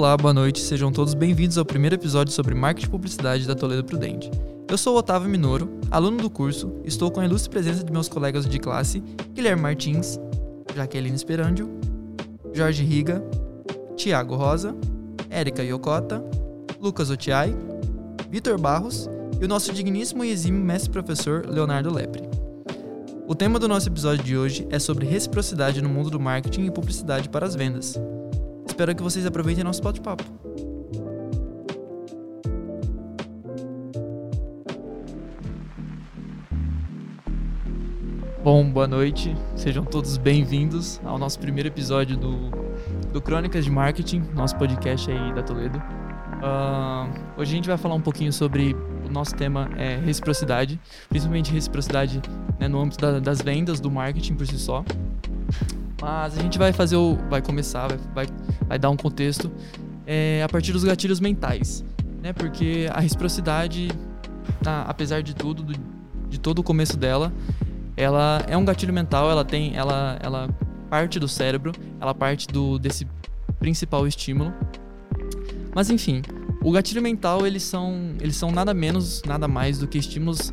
Olá, boa noite, sejam todos bem-vindos ao primeiro episódio sobre marketing e publicidade da Toledo Prudente. Eu sou Otávio Minoro, aluno do curso, estou com a ilustre presença de meus colegas de classe, Guilherme Martins, Jaqueline Esperandio, Jorge Riga, Tiago Rosa, Érica Yokota, Lucas Otiai, Vitor Barros e o nosso digníssimo e exímio mestre-professor Leonardo Lepre. O tema do nosso episódio de hoje é sobre reciprocidade no mundo do marketing e publicidade para as vendas. Espero que vocês aproveitem nosso bate-papo. Bom, boa noite, sejam todos bem-vindos ao nosso primeiro episódio do, do Crônicas de Marketing, nosso podcast aí da Toledo. Uh, hoje a gente vai falar um pouquinho sobre o nosso tema é reciprocidade, principalmente reciprocidade né, no âmbito da, das vendas, do marketing por si só. Mas a gente vai fazer o. vai começar, vai, vai, vai dar um contexto é, a partir dos gatilhos mentais. Né? Porque a reciprocidade, apesar de tudo, do, de todo o começo dela, ela é um gatilho mental, ela tem. Ela, ela parte do cérebro, ela parte do, desse principal estímulo. Mas enfim, o gatilho mental eles são, eles são nada menos, nada mais do que estímulos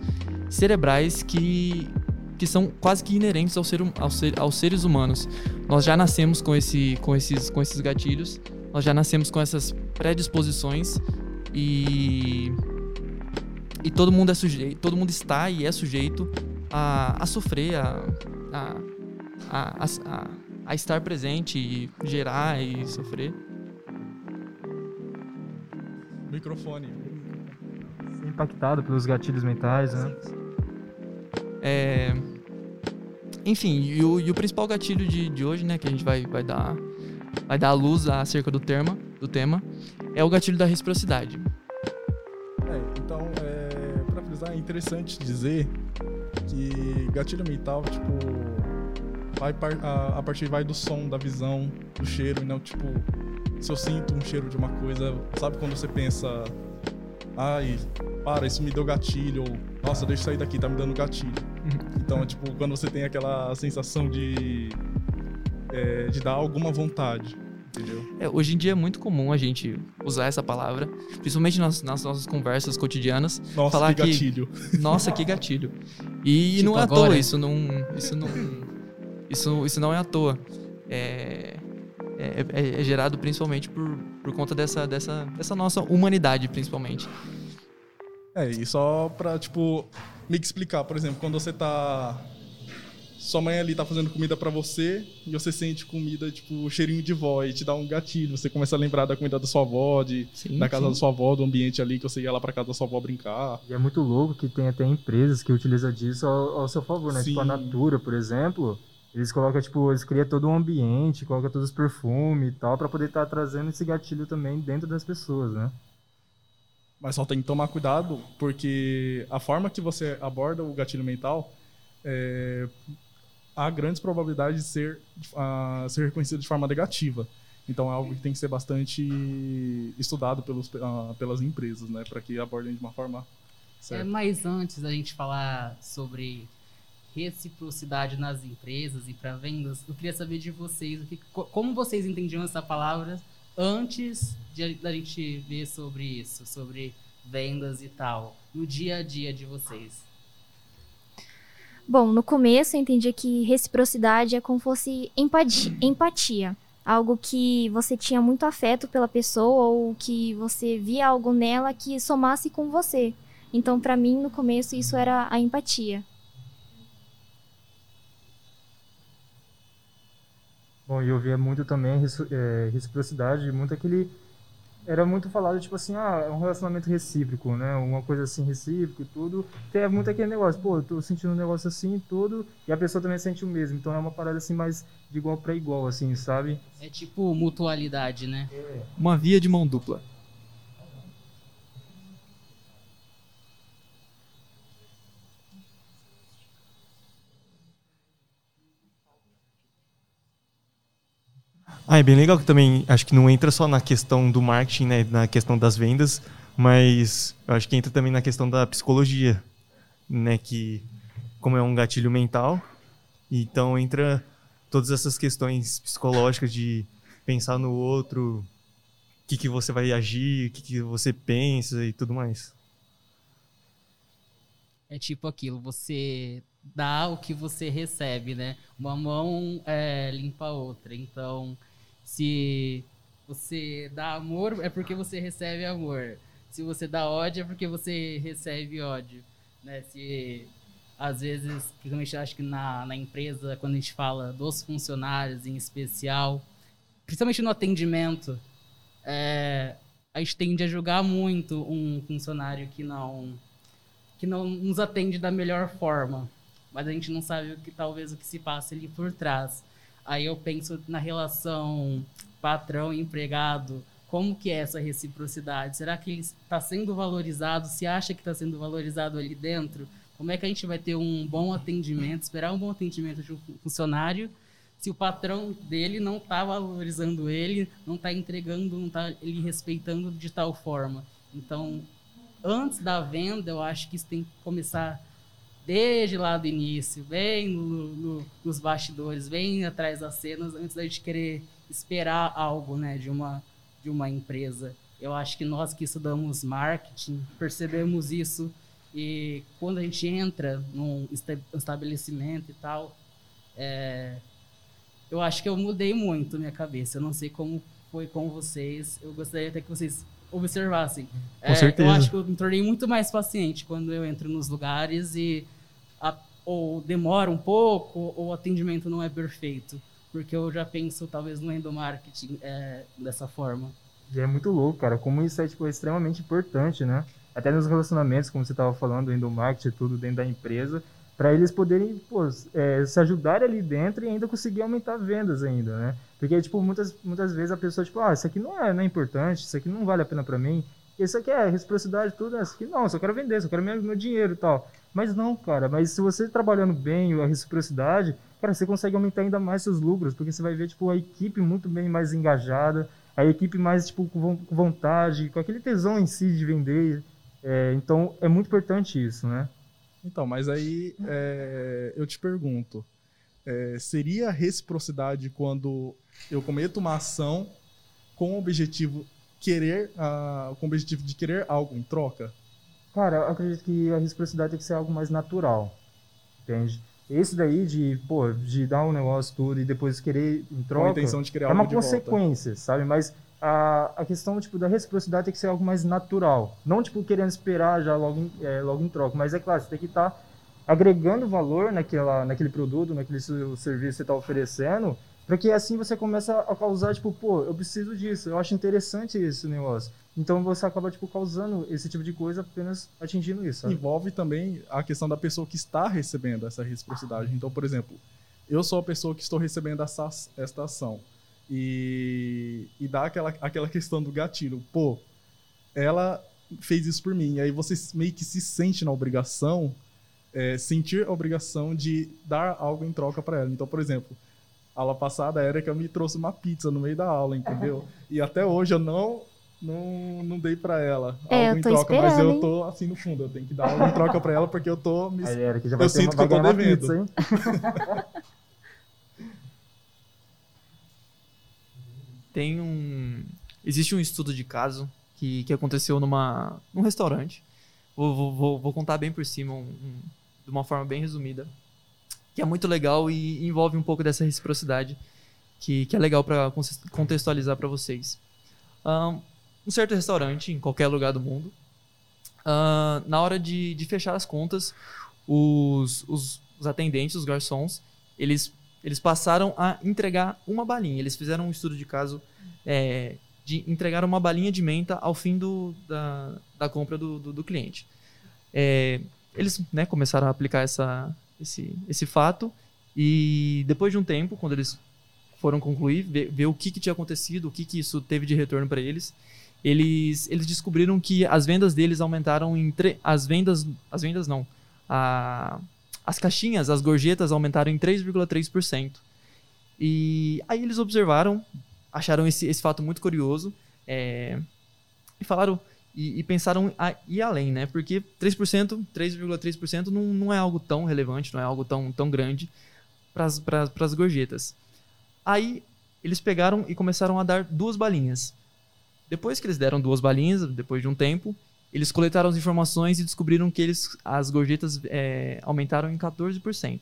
cerebrais que que são quase que inerentes ao ser, ao ser, aos seres humanos. Nós já nascemos com, esse, com, esses, com esses gatilhos, nós já nascemos com essas predisposições e e todo mundo é sujeito, todo mundo está e é sujeito a, a sofrer, a, a, a, a, a estar presente e gerar e sofrer. Microfone. Ser impactado pelos gatilhos mentais, né? É... Enfim, e o, e o, principal gatilho de, de hoje, né, que a gente vai, vai dar vai dar a luz acerca do tema, do tema, é o gatilho da reciprocidade. É, então, é, para frisar, é interessante dizer que gatilho mental, tipo, vai a, a partir vai do som, da visão, do cheiro, não, tipo, se eu sinto um cheiro de uma coisa, sabe quando você pensa, ai, para, isso me deu gatilho, ou nossa, deixa eu sair daqui, tá me dando gatilho. Uhum. Então, tipo, quando você tem aquela sensação de, é, de dar alguma vontade. É, hoje em dia é muito comum a gente usar essa palavra, principalmente nas, nas nossas conversas cotidianas. Nossa, falar que gatilho. Que, nossa, que gatilho. E, tipo, não é agora... à toa, isso não, isso não, isso, isso não é à toa. É, é, é, é gerado principalmente por, por conta dessa, dessa, dessa nossa humanidade, principalmente. É, e só pra, tipo, me explicar, por exemplo, quando você tá. Sua mãe ali tá fazendo comida para você e você sente comida, tipo, cheirinho de vó e te dá um gatilho. Você começa a lembrar da comida da sua avó, de, sim, da casa sim. da sua avó, do ambiente ali que você ia lá pra casa da sua avó brincar. E é muito louco que tem até empresas que utilizam disso ao, ao seu favor, né? Sim. Tipo a Natura, por exemplo. Eles colocam, tipo, eles criam todo um ambiente, colocam todos os perfumes e tal, para poder estar tá trazendo esse gatilho também dentro das pessoas, né? Mas só tem que tomar cuidado, porque a forma que você aborda o gatilho mental é, há grandes probabilidades de ser, uh, ser reconhecido de forma negativa. Então é algo que tem que ser bastante estudado pelos, uh, pelas empresas, né, para que abordem de uma forma certa. É, mas antes da gente falar sobre reciprocidade nas empresas e para vendas, eu queria saber de vocês, o que, como vocês entendiam essa palavra antes de, da gente ver sobre isso, sobre vendas e tal, no dia a dia de vocês? Bom, no começo eu entendi que reciprocidade é como fosse empatia, empatia. Algo que você tinha muito afeto pela pessoa ou que você via algo nela que somasse com você. Então, para mim, no começo, isso era a empatia. Bom, e eu via muito também é, reciprocidade, muito aquele. Era muito falado, tipo assim, ah, é um relacionamento recíproco, né? Uma coisa assim, recíproco e tudo. Tem muito aquele negócio, pô, eu tô sentindo um negócio assim e tudo, e a pessoa também sente o mesmo. Então é uma parada assim, mais de igual para igual, assim, sabe? É tipo mutualidade, né? É. Uma via de mão dupla. Ah, é bem legal que também acho que não entra só na questão do marketing, né, na questão das vendas, mas acho que entra também na questão da psicologia, né, que como é um gatilho mental, então entra todas essas questões psicológicas de pensar no outro que, que você vai agir, o que, que você pensa e tudo mais. É tipo aquilo, você dá o que você recebe, né? Uma mão é, limpa a outra. Então, se você dá amor, é porque você recebe amor. Se você dá ódio, é porque você recebe ódio. Né? Se às vezes, principalmente acho que na, na empresa, quando a gente fala dos funcionários em especial, principalmente no atendimento, é, a gente tende a julgar muito um funcionário que não que não nos atende da melhor forma, mas a gente não sabe o que talvez o que se passa ali por trás. Aí eu penso na relação patrão empregado, como que é essa reciprocidade? Será que ele está sendo valorizado? Se acha que está sendo valorizado ali dentro? Como é que a gente vai ter um bom atendimento, esperar um bom atendimento de um funcionário, se o patrão dele não está valorizando ele, não está entregando, não está ele respeitando de tal forma? Então, antes da venda, eu acho que isso tem que começar desde lá do início, bem no, no, nos bastidores, bem atrás das cenas, antes da gente querer esperar algo né, de, uma, de uma empresa. Eu acho que nós que estudamos marketing percebemos isso e quando a gente entra num estabelecimento e tal, é, eu acho que eu mudei muito minha cabeça. Eu não sei como foi com vocês. Eu gostaria até que vocês observassem. Com é, certeza. Eu acho que eu me tornei muito mais paciente quando eu entro nos lugares e a, ou demora um pouco ou o atendimento não é perfeito. Porque eu já penso, talvez, no endomarketing é, dessa forma. E é muito louco, cara, como isso é tipo, extremamente importante, né? Até nos relacionamentos, como você estava falando, endomarketing, tudo dentro da empresa, para eles poderem pô, é, se ajudar ali dentro e ainda conseguir aumentar vendas ainda, né? Porque, tipo, muitas, muitas vezes a pessoa, tipo, ah, isso aqui não é, não é importante, isso aqui não vale a pena para mim, isso aqui é reciprocidade, tudo, isso aqui não, só quero vender, só quero meu, meu dinheiro e tal. Mas não, cara, mas se você trabalhando bem a reciprocidade, cara, você consegue aumentar ainda mais seus lucros, porque você vai ver, tipo, a equipe muito bem mais engajada, a equipe mais, tipo, com vontade, com aquele tesão em si de vender. É, então, é muito importante isso, né? Então, mas aí é, eu te pergunto, é, seria reciprocidade quando eu cometo uma ação com o objetivo querer, uh, com o objetivo de querer algo em troca? Cara, eu acredito que a reciprocidade tem que ser algo mais natural, entende? Esse daí de, pô, de dar um negócio tudo e depois querer em troca. Com a intenção de criar É uma consequência, sabe? Mas a, a questão tipo, da reciprocidade tem que ser algo mais natural. Não, tipo, querendo esperar já logo em, é, logo em troca. Mas é claro, você tem que estar tá agregando valor naquela, naquele produto, naquele serviço que você está oferecendo, para que assim você começa a causar, tipo, pô, eu preciso disso, eu acho interessante esse negócio. Então você acaba, tipo, causando esse tipo de coisa apenas atingindo isso. Sabe? Envolve também a questão da pessoa que está recebendo essa reciprocidade. Então, por exemplo, eu sou a pessoa que estou recebendo essa, esta ação. E, e dá aquela, aquela questão do gatilho. Pô, ela fez isso por mim. E aí você meio que se sente na obrigação, é, sentir a obrigação de dar algo em troca para ela. Então, por exemplo, aula passada a Erika me trouxe uma pizza no meio da aula, entendeu? E até hoje eu não não, não dei pra ela é, algo em troca, mas eu tô assim no fundo, eu tenho que dar algo em troca pra ela porque eu tô me. Aí, Eric, já vai eu sinto uma, que eu tô devendo. Pizza, Tem um. Existe um estudo de caso que, que aconteceu numa, num restaurante. Vou, vou, vou contar bem por cima, um, um, de uma forma bem resumida. Que é muito legal e envolve um pouco dessa reciprocidade, que, que é legal para contextualizar para vocês. Um, um certo restaurante em qualquer lugar do mundo. Uh, na hora de, de fechar as contas, os, os, os, atendentes, os garçons, eles, eles passaram a entregar uma balinha. Eles fizeram um estudo de caso é, de entregar uma balinha de menta ao fim do, da, da compra do, do, do cliente. É, eles né, começaram a aplicar essa, esse, esse fato e depois de um tempo, quando eles foram concluir, ver, ver o que, que tinha acontecido, o que, que isso teve de retorno para eles, eles, eles descobriram que as vendas deles aumentaram em tre... as vendas as vendas não a, as caixinhas as gorjetas aumentaram em 3,3% e aí eles observaram acharam esse, esse fato muito curioso é, e falaram e, e, pensaram a ir além né? Porque 3% 3,3% não, não é algo tão relevante não é algo tão, tão grande para as gorjetas. Aí eles pegaram e começaram a dar duas balinhas Depois que eles deram duas balinhas, depois de um tempo, eles coletaram as informações e descobriram que eles, as gorjetas é, aumentaram em 14%.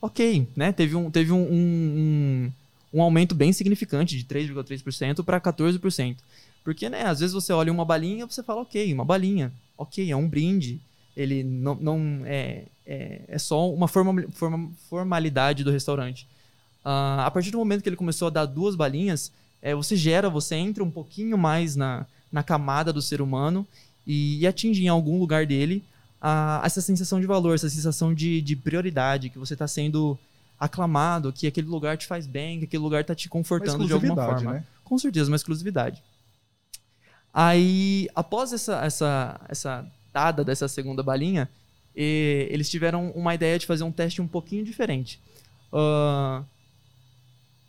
Ok, né? Teve um, teve um, um, um aumento bem significante de 3,3% para 14%. Porque, né, às vezes você olha uma balinha você fala, ok, uma balinha, ok, é um brinde. Ele não, não é, é, é só uma forma, forma, formalidade do restaurante. Uh, a partir do momento que ele começou a dar duas balinhas, é, você gera, você entra um pouquinho mais na, na camada do ser humano e, e atinge em algum lugar dele a, essa sensação de valor, essa sensação de, de prioridade, que você está sendo aclamado, que aquele lugar te faz bem, que aquele lugar está te confortando de alguma forma. Né? Com certeza, uma exclusividade. Aí, após essa, essa, essa dada dessa segunda balinha, e, eles tiveram uma ideia de fazer um teste um pouquinho diferente. Uh,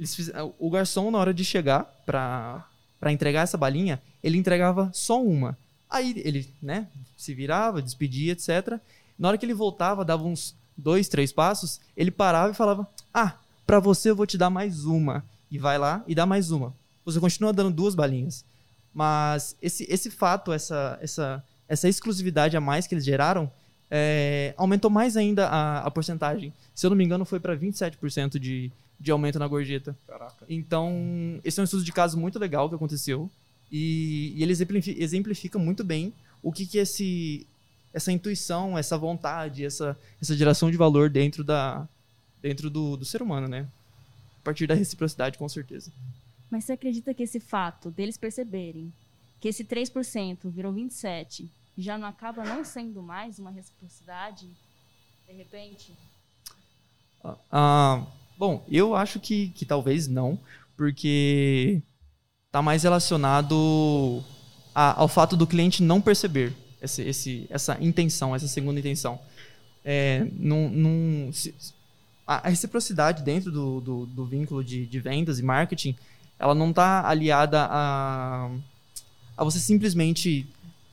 fiz, o garçom, na hora de chegar para entregar essa balinha, ele entregava só uma. Aí ele, né, se virava, despedia, etc. Na hora que ele voltava, dava uns dois, três passos, ele parava e falava: Ah, para você eu vou te dar mais uma. E vai lá e dá mais uma. Você continua dando duas balinhas. Mas esse, esse fato, essa, essa, essa exclusividade a mais que eles geraram, é, aumentou mais ainda a, a porcentagem. Se eu não me engano, foi para 27% de, de aumento na gorjeta. Caraca. Então, esse é um estudo de caso muito legal que aconteceu. E, e ele exemplifica, exemplifica, muito bem o que, que esse, essa intuição, essa vontade, essa, essa geração de valor dentro, da, dentro do, do ser humano, né? A partir da reciprocidade, com certeza. Mas você acredita que esse fato deles perceberem que esse 3% virou 27% já não acaba não sendo mais uma reciprocidade, de repente? Ah, ah bom, eu acho que, que talvez não, porque está mais relacionado a, ao fato do cliente não perceber esse, esse, essa intenção, essa segunda intenção. É, num, num, se, a reciprocidade dentro do, do, do vínculo de, de, vendas e marketing, ela não está aliada a, a você simplesmente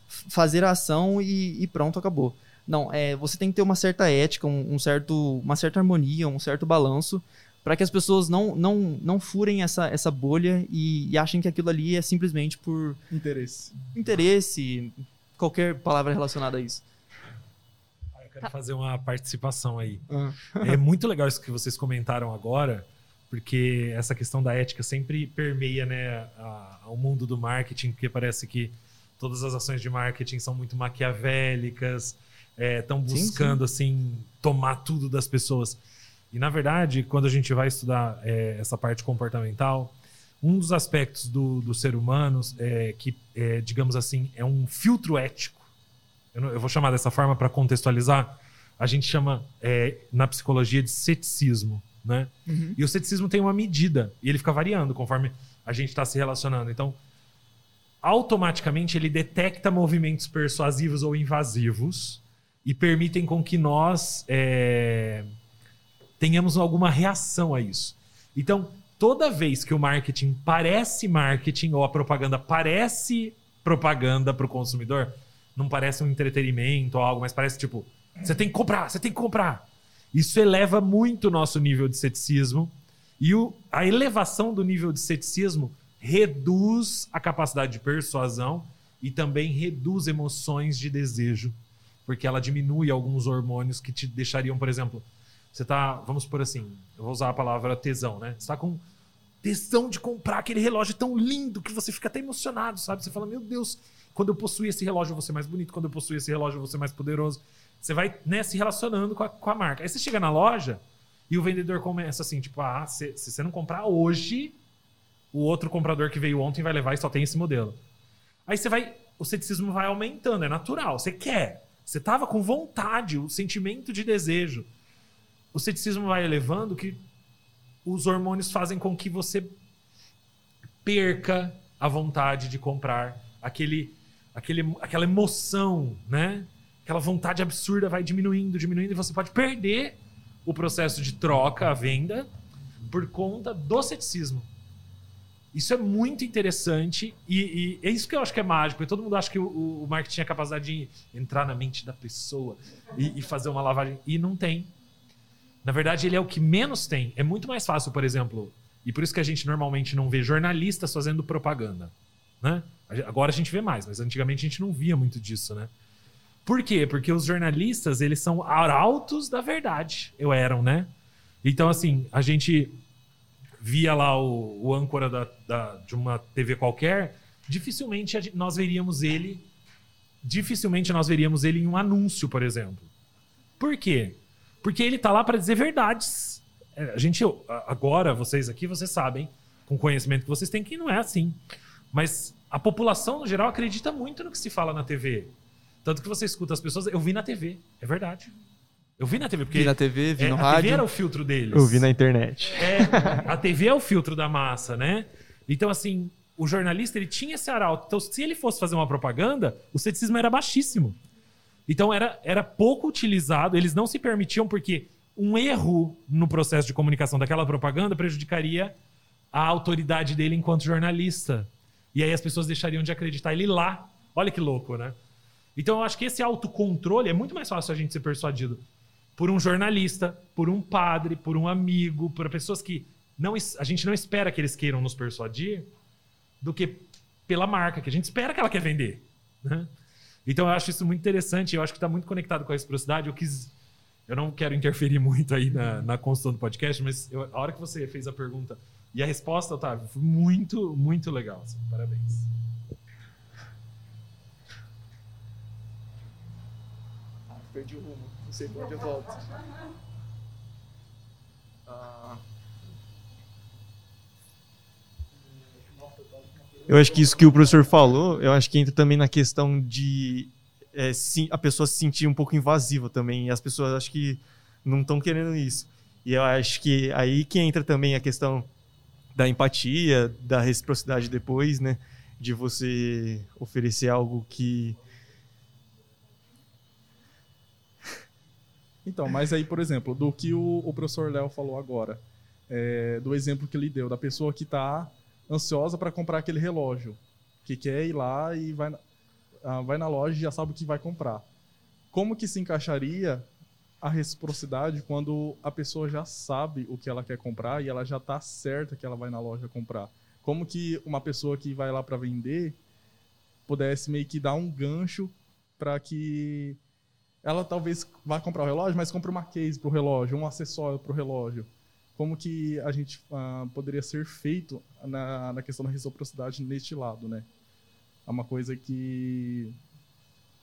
fazer a ação e, e, pronto, acabou. Não, é, você tem que ter uma certa ética, um, um certo, uma certa harmonia, um certo balanço para que as pessoas não, não, não furem essa, essa bolha e, e achem que aquilo ali é simplesmente por interesse. Interesse, qualquer palavra relacionada a isso. Ah, eu quero fazer uma participação aí. Ah. é muito legal isso que vocês comentaram agora, porque essa questão da ética sempre permeia né, a, ao mundo do marketing, porque parece que todas as ações de marketing são muito maquiavélicas, estão é, buscando sim, sim. assim tomar tudo das pessoas. E, na verdade, quando a gente vai estudar é, essa parte comportamental, um dos aspectos do, do ser humano é que, é, digamos assim, é um filtro ético. Eu, não, eu vou chamar dessa forma para contextualizar. A gente chama é, na psicologia de ceticismo, né? Uhum. E o ceticismo tem uma medida e ele fica variando conforme a gente está se relacionando. Então, automaticamente ele detecta movimentos persuasivos ou invasivos e permitem com que nós é, tenhamos alguma reação a isso. Então, toda vez que o marketing parece marketing ou a propaganda parece propaganda para o consumidor, não parece um entretenimento ou algo, mas parece tipo, você tem que comprar, você tem que comprar. Isso eleva muito o nosso nível de ceticismo e o, a elevação do nível de ceticismo reduz a capacidade de persuasão e também reduz emoções de desejo, porque ela diminui alguns hormônios que te deixariam, por exemplo, você tá, vamos por assim, eu vou usar a palavra tesão, né? Você tá com tesão de comprar aquele relógio tão lindo que você fica até emocionado, sabe? Você fala, meu Deus, quando eu possuir esse relógio eu vou ser mais bonito, quando eu possuir esse relógio eu vou ser mais poderoso. Você vai né, se relacionando com a, com a marca. Aí você chega na loja e o vendedor começa assim, tipo, ah, se, se você não comprar hoje, o outro comprador que veio ontem vai levar e só tem esse modelo. Aí você vai, o ceticismo vai aumentando, é natural, você quer. Você tava com vontade, o sentimento de desejo o ceticismo vai elevando que os hormônios fazem com que você perca a vontade de comprar aquele, aquele, aquela emoção, né? Aquela vontade absurda vai diminuindo, diminuindo e você pode perder o processo de troca, a venda, por conta do ceticismo. Isso é muito interessante e, e, é isso que eu acho que é mágico. E todo mundo acha que o, o marketing é capacidade de entrar na mente da pessoa e, e fazer uma lavagem. E não tem. Na verdade, ele é o que menos tem. É muito mais fácil, por exemplo, e por isso que a gente normalmente não vê jornalistas fazendo propaganda. né? Agora a gente vê mais, mas antigamente a gente não via muito disso, né? Por quê? Porque os jornalistas, eles são arautos da verdade. Eu eram, né? Então, assim, a gente via lá o, o âncora da, da- de uma TV qualquer, dificilmente nós veríamos ele. Dificilmente nós veríamos ele em um anúncio, por exemplo. Por quê? Porque ele tá lá para dizer verdades. É, A gente, agora, vocês aqui, vocês sabem, com o conhecimento que vocês têm, que não é assim. Mas a população, no geral, acredita muito no que se fala na TV. Tanto que você escuta as pessoas. Eu vi na TV, é verdade. Eu vi na TV, porque Vi na TV, vi é, no a rádio. TV era o filtro deles. Eu vi na internet. É, a TV é o filtro da massa, né? Então, assim, o jornalista ele tinha esse arauto. Então, se ele fosse fazer uma propaganda, o ceticismo era baixíssimo. Então, era, era pouco utilizado. Eles não se permitiam, porque um erro no processo de comunicação daquela propaganda prejudicaria a autoridade dele enquanto jornalista. E aí as pessoas deixariam de acreditar ele lá. Olha que louco, né? Então, eu acho que esse autocontrole é muito mais fácil a gente ser persuadido por um jornalista, por um padre, por um amigo, por pessoas que não, a gente não espera que eles queiram nos persuadir, do que pela marca, que a gente espera que ela quer vender. né? Então eu acho isso muito interessante, eu acho que está muito conectado com a reciprocidade. Eu quis. Eu não quero interferir muito aí na, na construção do podcast, mas eu- a hora que você fez a pergunta e a resposta, Otávio, foi muito, muito legal. assim, parabéns. Ah, perdi o rumo. Eu volto. Ah, Eu acho que isso que o professor falou, eu acho que entra também na questão de é, se- a pessoa se sentir um pouco invasiva também. E as pessoas acho que não estão querendo isso. E eu acho que aí que entra também a questão da empatia, da reciprocidade depois, né? De você oferecer algo que. Então, mas aí, por exemplo, do que o, o professor Léo falou agora, é, do exemplo que ele deu, da pessoa que está ansiosa para comprar aquele relógio, que quer ir lá e vai, ah, vai na loja e já sabe o que vai comprar. Como que se encaixaria a reciprocidade quando a pessoa já sabe o que ela quer comprar e ela já está certa que ela vai na loja comprar? Como que uma pessoa que vai lá para vender pudesse meio que dar um gancho para que ela talvez vá comprar o relógio, mas compre uma case para o relógio, um acessório para o relógio. Como que a gente ah, poderia ser feito na, na questão da reciprocidade neste lado, né? É uma coisa que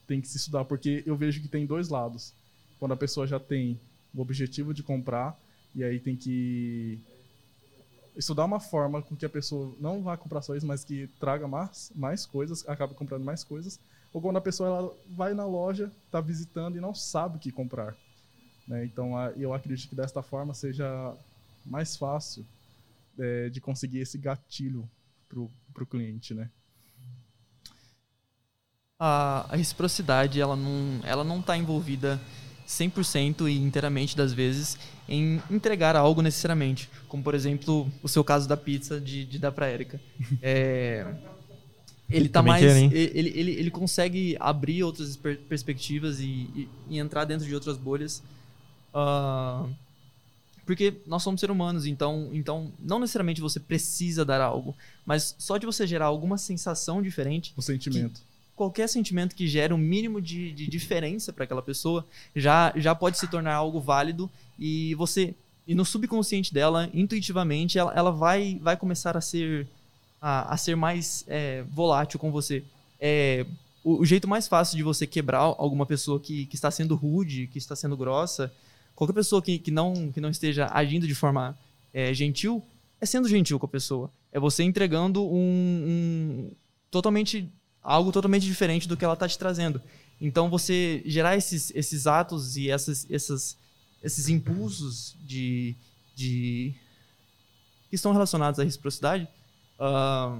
tem que se estudar, porque eu vejo que tem dois lados. Quando a pessoa já tem o objetivo de comprar, e aí tem que estudar uma forma com que a pessoa não vá comprar só isso, mas que traga mais, mais coisas, acabe comprando mais coisas. Ou quando a pessoa ela vai na loja, está visitando e não sabe o que comprar. né? Então, a- eu acredito que desta forma seja mais fácil é, de conseguir esse gatilho para o cliente, né? a, a reciprocidade, ela não, ela não tá envolvida 100% e inteiramente das vezes em entregar algo necessariamente. Como, por exemplo, o seu caso da pizza de, de dar pra Erika. É, ele tá Também mais... ele, ele, ele consegue abrir outras per- perspectivas e, e, e entrar dentro de outras bolhas. Ah, porque nós somos seres humanos, então, então não necessariamente você precisa dar algo, mas só de você gerar alguma sensação diferente O sentimento. qualquer sentimento que gere um mínimo de, de diferença para aquela pessoa já, já pode se tornar algo válido e você e no subconsciente dela intuitivamente ela, ela vai vai começar a ser a, a ser mais é, volátil com você é, o, o jeito mais fácil de você quebrar alguma pessoa que, que está sendo rude que está sendo grossa qualquer pessoa que, que não que não esteja agindo de forma é, gentil é sendo gentil com a pessoa é você entregando um, um totalmente algo totalmente diferente do que ela está te trazendo. Então você gerar esses, esses atos e essas, essas, esses impulsos de, de que estão relacionados à reciprocidade ah,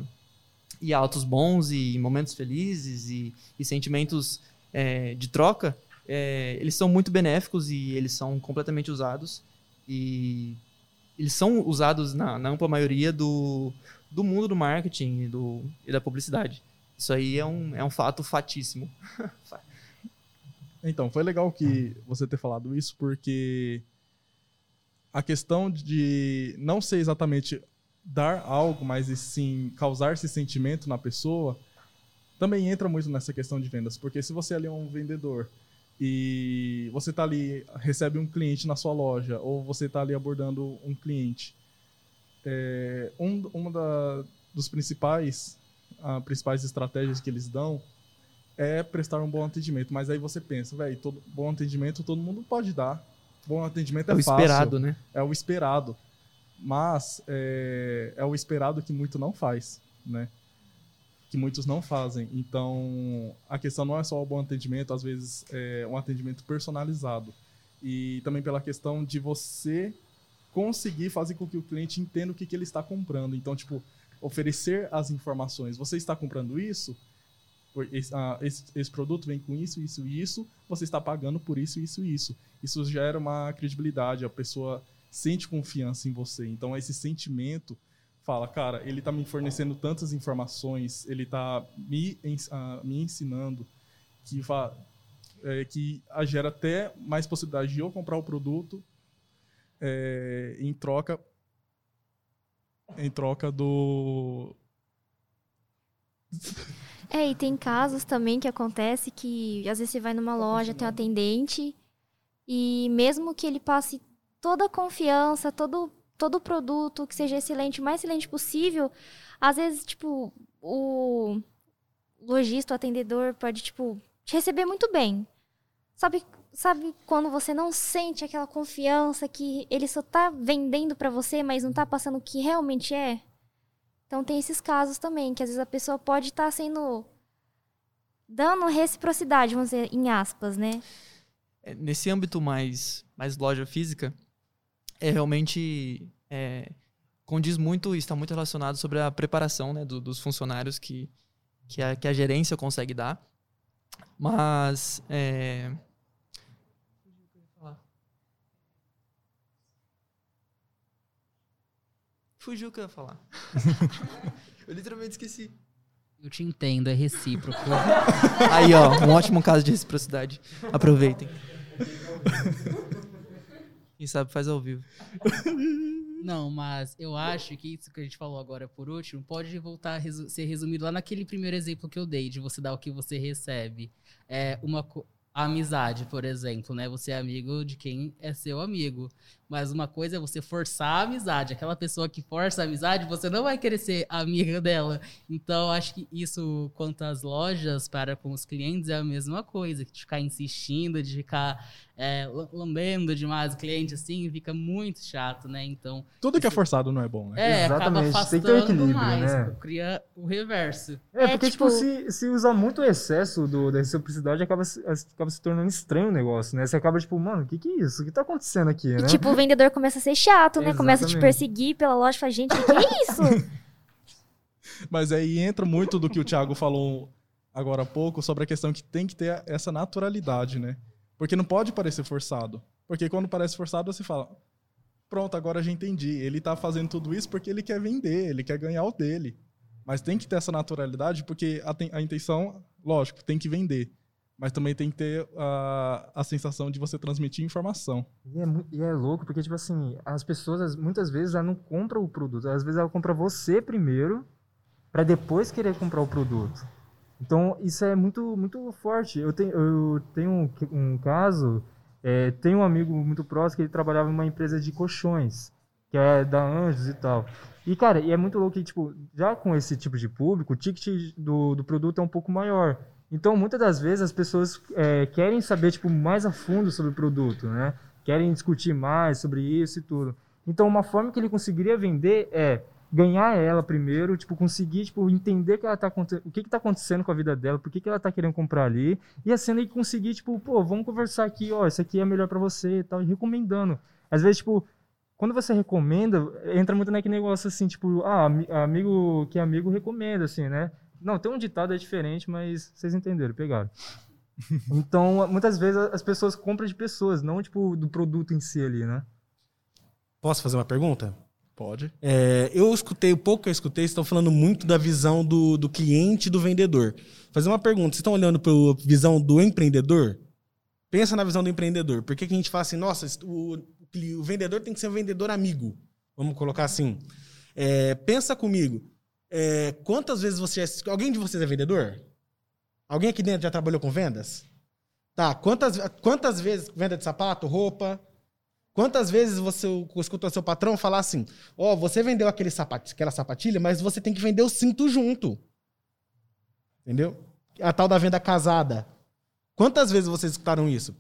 e atos bons e momentos felizes e, e sentimentos é, de troca, é, eles são muito benéficos e eles são completamente usados e eles são usados na, na ampla maioria do, do mundo do marketing e, do, e da publicidade. Isso aí é um, é um fato fatíssimo. Então, foi legal que você ter falado isso, porque a questão de não ser exatamente dar algo, mas e sim causar esse sentimento na pessoa, também entra muito nessa questão de vendas. Porque se você ali é um vendedor e você tá ali, recebe um cliente na sua loja, ou você tá ali abordando um cliente, é, um, uma da, dos principais, principais estratégias que eles dão é prestar um bom atendimento. Mas aí você pensa, velho, bom atendimento todo mundo pode dar. Bom atendimento é, É o fácil esperado, né? é o esperado. Mas é, é o esperado que muito não faz, né? Que muitos não fazem. Então, a questão não é só o bom atendimento, às vezes é um atendimento personalizado. E também pela questão de você conseguir fazer com que o cliente entenda o que, que ele está comprando. Então, tipo, oferecer as informações. Você está comprando isso? Esse, ah, esse, esse produto vem com isso, isso e isso. Você está pagando por isso, isso e isso. Isso gera uma credibilidade. A pessoa sente confiança em você. Então, esse sentimento fala, cara, ele tá me fornecendo tantas informações, ele tá me, ah, me ensinando que, é, que gera até mais possibilidade de eu comprar o produto é, em troca em troca do É, e tem casos também que acontece que às vezes você vai numa loja, tem um atendente, e mesmo que ele passe toda a confiança, todo todo produto que seja excelente, o mais excelente possível, às vezes, tipo, o lojista, o atendedor pode, tipo, te receber muito bem. Sabe, sabe quando você não sente aquela confiança que ele só tá vendendo pra você, mas não tá passando o que realmente é? Então tem esses casos também, que às vezes a pessoa pode estar sendo. dando reciprocidade, vamos dizer, em aspas, né? É, Nesse âmbito mais, mais loja física, é realmente é, condiz muito e está muito relacionado sobre a preparação né, do- dos funcionários que, que, a, que a gerência consegue dar. Mas. É... Fugiu o que eu ia falar. eu literalmente esqueci. Eu te entendo, é recíproco. Aí, ó, um ótimo caso de reciprocidade. Aproveitem. Quem sabe faz ao vivo. Não, mas eu acho que isso que a gente falou agora por último pode voltar a resu- ser resumido lá naquele primeiro exemplo que eu dei, de você dar o que você recebe. É uma amizade, por exemplo, né? Você é amigo de quem é seu amigo. Mas uma coisa é você forçar a amizade. Aquela pessoa que força a amizade, você não vai querer ser amiga dela. Então, acho que isso, quanto às lojas para com os clientes, é a mesma coisa. Que de ficar insistindo, de ficar é, la- lambendo demais o cliente, assim, fica muito chato, né? Então, tudo que é forçado não é bom, né? é, acaba Exatamente, tem que ter um equilíbrio, mais. né? Cria o reverso. É, É, porque, tipo, tipo- se, se usar muito o excesso do, da reciprocidade, acaba, se- acaba se tornando estranho o negócio, né? Você acaba, tipo, mano, o que que é isso? O que tá acontecendo aqui, E né? tipo, o vendedor começa a ser chato, né? Começa a te perseguir pela loja e fala, gente, o que é isso? Mas aí entra muito do que o Thiago falou agora há pouco sobre a questão que tem que ter essa naturalidade, né? Porque não pode parecer forçado. Porque quando parece forçado, você fala: pronto, agora já entendi. Ele tá fazendo tudo isso porque ele quer vender, ele quer ganhar o dele. Mas tem que ter essa naturalidade, porque a, a intenção, lógico, tem que vender. Mas também tem que ter a, a sensação de você transmitir informação. E é, e é louco, porque, tipo assim, as pessoas, as- muitas vezes, elas não compram o produto. Às vezes, ela compra você primeiro, para depois querer comprar o produto. Então, isso é muito, muito forte. Eu tenho, eu tenho um, um caso, é, tem um amigo muito próximo que ele trabalhava numa empresa de colchões, que é da Anjos e tal. E, cara, e é muito louco que, tipo, já com esse tipo de público, o ticket do, do produto é um pouco maior. Então, muitas das vezes, as pessoas é, querem saber, tipo, mais a fundo sobre o produto, né? Querem discutir mais sobre isso e tudo. Então, uma forma que ele conseguiria vender é ganhar ela primeiro, tipo, conseguir, tipo, entender que ela tá, o que que tá acontecendo com a vida dela, por que que ela tá querendo comprar ali, e assim ele conseguir, tipo, pô, vamos conversar aqui, ó, isso aqui é melhor pra você e tal, e recomendando. Às vezes, tipo, quando você recomenda, entra muito naquele negócio assim, tipo, ah, ami- amigo que amigo recomenda, assim, né? Não, tem um ditado é diferente, mas vocês entenderam, pegaram. Então, muitas vezes as pessoas compram de pessoas, não, tipo, do produto em si ali, né? Posso fazer uma pergunta? Pode. É, eu escutei, o pouco que eu escutei, vocês estão falando muito da visão do, do cliente e do vendedor. Fazer uma pergunta, vocês estão olhando para a visão do empreendedor? Pensa na visão do empreendedor. Por que, que a gente fala assim, nossa, o, o vendedor tem que ser um vendedor amigo? Vamos colocar assim. É, pensa comigo. É, quantas vezes você. Alguém de vocês é vendedor? Alguém aqui dentro já trabalhou com vendas? Tá, quantas, quantas vezes venda de sapato, roupa? Quantas vezes você escuta seu patrão falar assim: Ó, oh, você vendeu aquele sapat, aquela sapatilha, mas você tem que vender o cinto junto. Entendeu? A tal da venda casada. Quantas vezes vocês escutaram isso?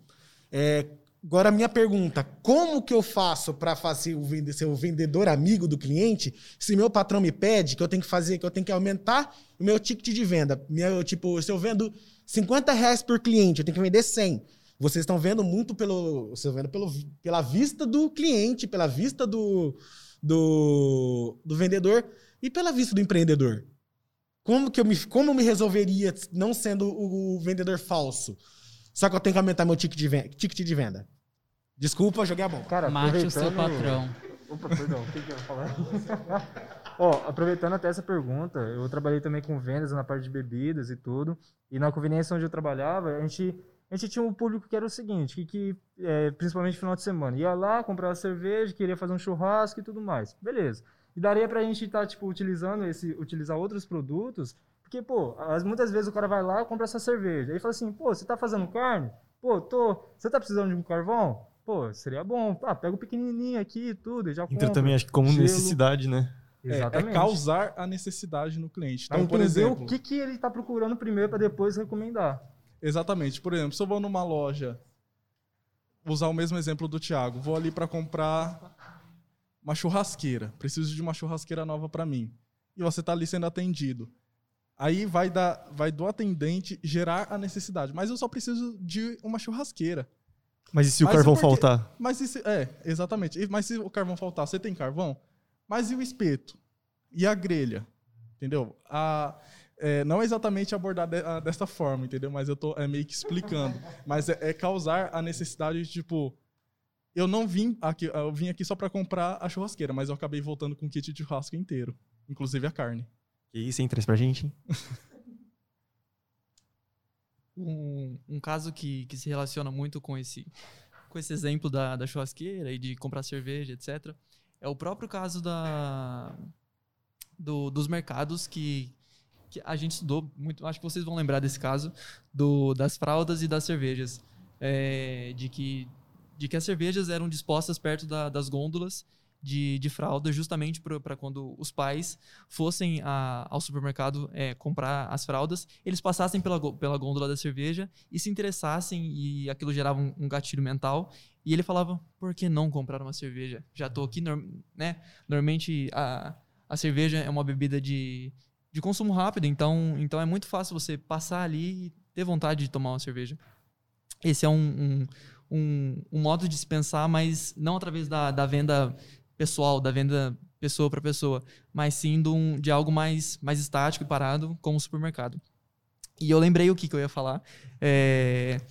É, agora, a minha pergunta: como que eu faço para ser o vendedor amigo do cliente se meu patrão me pede que eu tenho que fazer, que eu tenho que aumentar o meu ticket de venda? Meu, tipo, se eu vendo 50 reais por cliente, eu tenho que vender 100. Vocês estão vendo muito pelo. Vocês estão vendo pelo, pela vista do cliente, pela vista do, do, do vendedor e pela vista do empreendedor. Como que eu me, como eu me resolveria não sendo o, o vendedor falso? Só que eu tenho que aumentar meu ticket de venda. Ticket de venda. Desculpa, joguei a bomba. Cara, Mate o seu patrão. Opa, perdão, o que, que eu ia falar? Ó, aproveitando até essa pergunta, eu trabalhei também com vendas na parte de bebidas e tudo. E na conveniência onde eu trabalhava, a gente a gente tinha um público que era o seguinte, que, que é, principalmente no final de semana, ia lá, comprava cerveja, queria fazer um churrasco e tudo mais. Beleza. E daria pra gente estar, tá, tipo, utilizando esse, utilizar outros produtos, porque, pô, as, muitas vezes o cara vai lá e compra essa cerveja. Aí fala assim, pô, você tá fazendo carne? Pô, tô. Você tá precisando de um carvão? Pô, seria bom. Ah, pega o pequenininho aqui e tudo, e já compra. Entra também, acho que como gelo. necessidade, né? É, é, causar a necessidade no cliente. Então, por exemplo, o que, que ele está procurando primeiro para depois recomendar. Exatamente. Por exemplo, se eu vou numa loja, vou usar o mesmo exemplo do Thiago, vou ali para comprar uma churrasqueira, preciso de uma churrasqueira nova para mim. E você está ali sendo atendido. Aí vai, dar, vai do atendente gerar a necessidade. Mas eu só preciso de uma churrasqueira. Mas e se Mas o carvão faltar? Mas se, é, exatamente. Mas se o carvão faltar, você tem carvão? Mas e o espeto? E a grelha? Entendeu? A, é, não exatamente abordar de, a, dessa forma, entendeu? Mas eu tô é, meio que explicando. Mas é, é, causar a necessidade de, tipo, eu não vim aqui, eu vim aqui só para comprar a churrasqueira, mas eu acabei voltando com o kit de churrasco inteiro, inclusive a carne. Que isso, hein? Traz pra gente, hein? um, um caso que, que se relaciona muito com esse, com esse exemplo da, da churrasqueira e de comprar cerveja, etc., é o próprio caso da, do, dos mercados que, que a gente estudou muito, acho que vocês vão lembrar desse caso, do, das fraldas e das cervejas. É, de, que, de que as cervejas eram dispostas perto da, das gôndolas de, de fralda, justamente para quando os pais fossem a, ao supermercado é, comprar as fraldas, eles passassem pela, pela gôndola da cerveja e se interessassem, e aquilo gerava um, um gatilho mental. E ele falava: por que não comprar uma cerveja? Já estou aqui, né? Normalmente a, a cerveja é uma bebida de, de consumo rápido, então, então é muito fácil você passar ali e ter vontade de tomar uma cerveja. Esse é um, um, um, um modo de se pensar, mas não através da, da venda pessoal, da venda pessoa para pessoa, mas sim de, um, de algo mais, mais estático e parado, como o supermercado. E eu lembrei o que, que eu ia falar. É,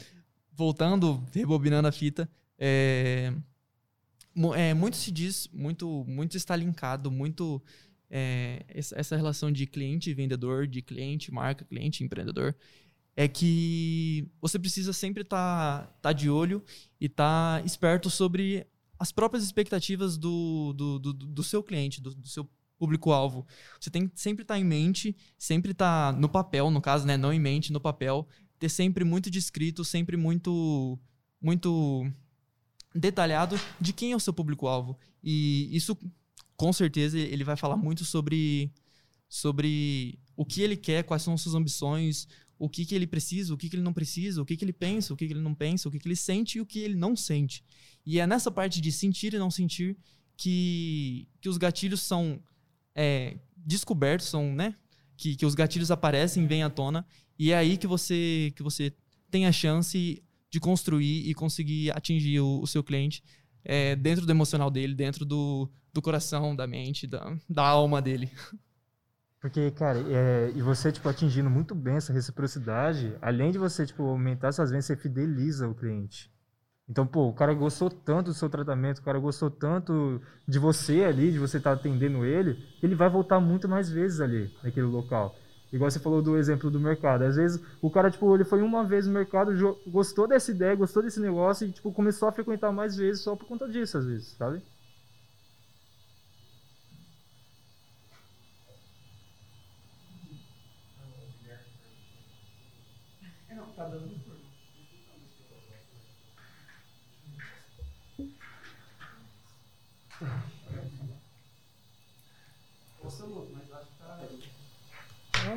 voltando, rebobinando a fita, é, é, muito se diz, muito, muito está linkado, muito é, essa relação de cliente e vendedor, de cliente, marca, cliente, empreendedor, é que você precisa sempre estar tá, tá de olho e estar tá esperto sobre as próprias expectativas do, do, do, do seu cliente, do, do seu público-alvo. Você tem que sempre estar tá em mente, sempre estar tá no papel, no caso, né? Não em mente, no papel. Ter sempre muito descrito, sempre muito, muito detalhado de quem é o seu público-alvo. E isso com certeza ele vai falar muito sobre, sobre o que ele quer, quais são suas ambições, o que, que ele precisa, o que, que ele não precisa, o que, que ele pensa, o que, que ele não pensa, o que, que ele sente e o que ele não sente. E é nessa parte de sentir e não sentir que, que os gatilhos são é, descobertos, são, né? Que, que os gatilhos aparecem, vêm à tona, e é aí que você, que você tem a chance de construir e conseguir atingir o, o seu cliente é, dentro do emocional dele, dentro do, do coração, da mente, da, da alma dele. Porque, cara, é, e você, tipo, atingindo muito bem essa reciprocidade, além de você, tipo, aumentar suas vendas, você fideliza o cliente. Então, pô, o cara gostou tanto do seu tratamento, o cara gostou tanto de você ali, de você estar tá atendendo ele, ele vai voltar muito mais vezes ali, naquele local. Igual você falou do exemplo do mercado. Às vezes o cara, tipo, ele foi uma vez no mercado, gostou dessa ideia, gostou desse negócio e, tipo, começou a frequentar mais vezes só por conta disso, às vezes, sabe?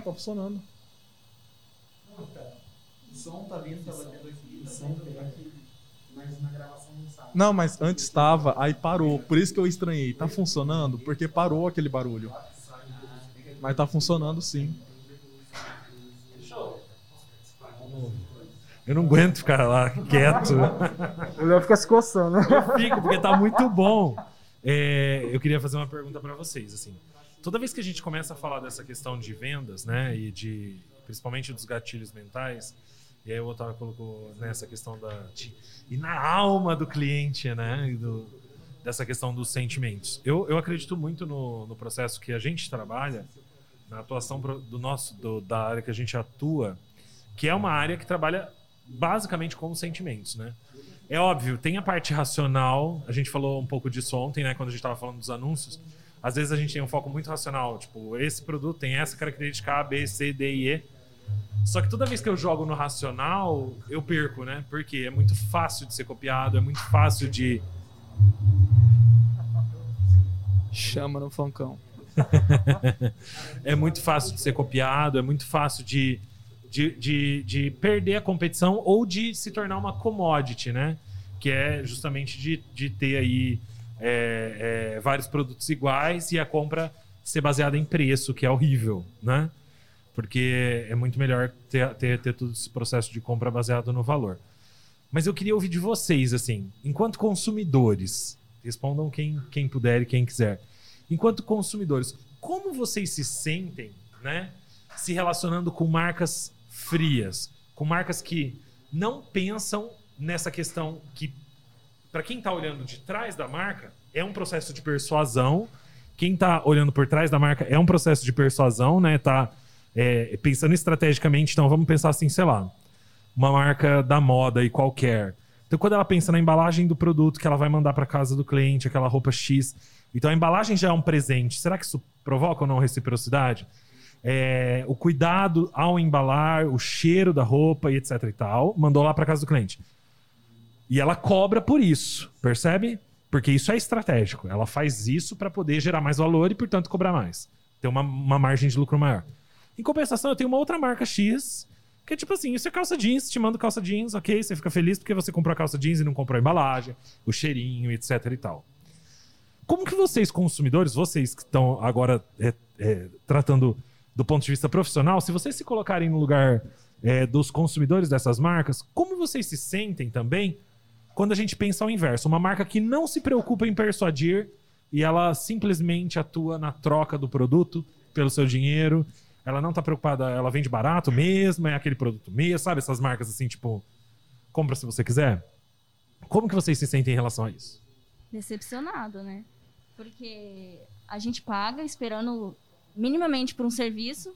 Tá funcionando. O som tá vindo, tá batendo aqui. O som tá aqui. Mas na gravação não sabe. Não, mas antes estava, aí parou. Por isso que eu estranhei. Tá funcionando? Porque parou aquele barulho. Mas tá funcionando sim. Eu não aguento ficar lá quieto. O Léo fica se coçando. Eu fico, porque tá muito bom. É, eu queria fazer uma pergunta para vocês, assim. Toda vez que a gente começa a falar dessa questão de vendas, né, e de principalmente dos gatilhos mentais, e aí o Otávio colocou nessa questão da de, e na alma do cliente, né, e do, dessa questão dos sentimentos. Eu, eu acredito muito no, no processo que a gente trabalha, na atuação do nosso do, da área que a gente atua, que é uma área que trabalha basicamente com os sentimentos, né? É óbvio, tem a parte racional, a gente falou um pouco disso ontem, né, quando a gente estava falando dos anúncios. Às vezes a gente tem um foco muito racional, tipo, esse produto tem essa característica A, B, C, D e E. Só que toda vez que eu jogo no racional, eu perco, né? Porque é muito fácil de ser copiado, é muito fácil de. Chama no funkão. é muito fácil de ser copiado, é muito fácil de, de, de, de perder a competição ou de se tornar uma commodity, né? Que é justamente de, de ter aí é, é, vários produtos iguais e a compra ser baseada em preço, que é horrível, né? Porque é muito melhor ter, ter, ter todo esse processo de compra baseado no valor. Mas eu queria ouvir de vocês, assim, enquanto consumidores, respondam quem, quem puder e quem quiser. Enquanto consumidores, como vocês se sentem, né, se relacionando com marcas frias, com marcas que não pensam nessa questão que, para quem está olhando de trás da marca, é um processo de persuasão. Quem está olhando por trás da marca é um processo de persuasão, né? Tá é, pensando estrategicamente, então vamos pensar assim, sei lá, uma marca da moda e qualquer. Então, quando ela pensa na embalagem do produto que ela vai mandar para casa do cliente, aquela roupa X, então a embalagem já é um presente. Será que isso provoca ou não reciprocidade? É, o cuidado ao embalar, o cheiro da roupa e etc e tal, mandou lá para casa do cliente. E ela cobra por isso, percebe? Porque isso é estratégico. Ela faz isso para poder gerar mais valor e, portanto, cobrar mais. Ter uma, uma margem de lucro maior. Em compensação, eu tenho uma outra marca X, que é tipo assim: isso é calça jeans, te mando calça jeans, ok? Você fica feliz porque você comprou a calça jeans e não comprou a embalagem, o cheirinho, etc e tal. Como que vocês, consumidores, vocês que estão agora é, é, tratando do ponto de vista profissional, se vocês se colocarem no lugar é, dos consumidores dessas marcas, como vocês se sentem também quando a gente pensa ao inverso? Uma marca que não se preocupa em persuadir e ela simplesmente atua na troca do produto pelo seu dinheiro. Ela não tá preocupada, ela vende barato mesmo, é aquele produto mesmo, sabe? Essas marcas assim, tipo, compra se você quiser. Como que vocês se sentem em relação a isso? Decepcionado, né? Porque a gente paga esperando minimamente por um serviço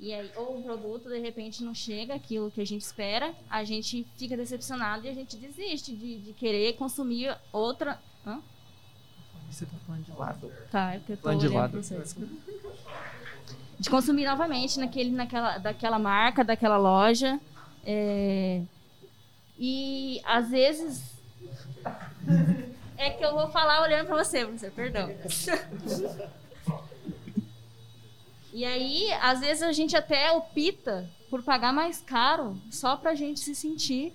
e aí ou um produto de repente não chega aquilo que a gente espera, a gente fica decepcionado e a gente desiste de, de querer consumir outra. Hã? Você tá falando de lado. Tá, é porque eu tô Falando de olhando lado. pra você, desculpa. De consumir novamente naquele, naquela, daquela marca, daquela loja. é, E às vezes. É que eu vou falar olhando pra você, professor, perdão. E aí, às vezes a gente até opta por pagar mais caro só pra gente se sentir.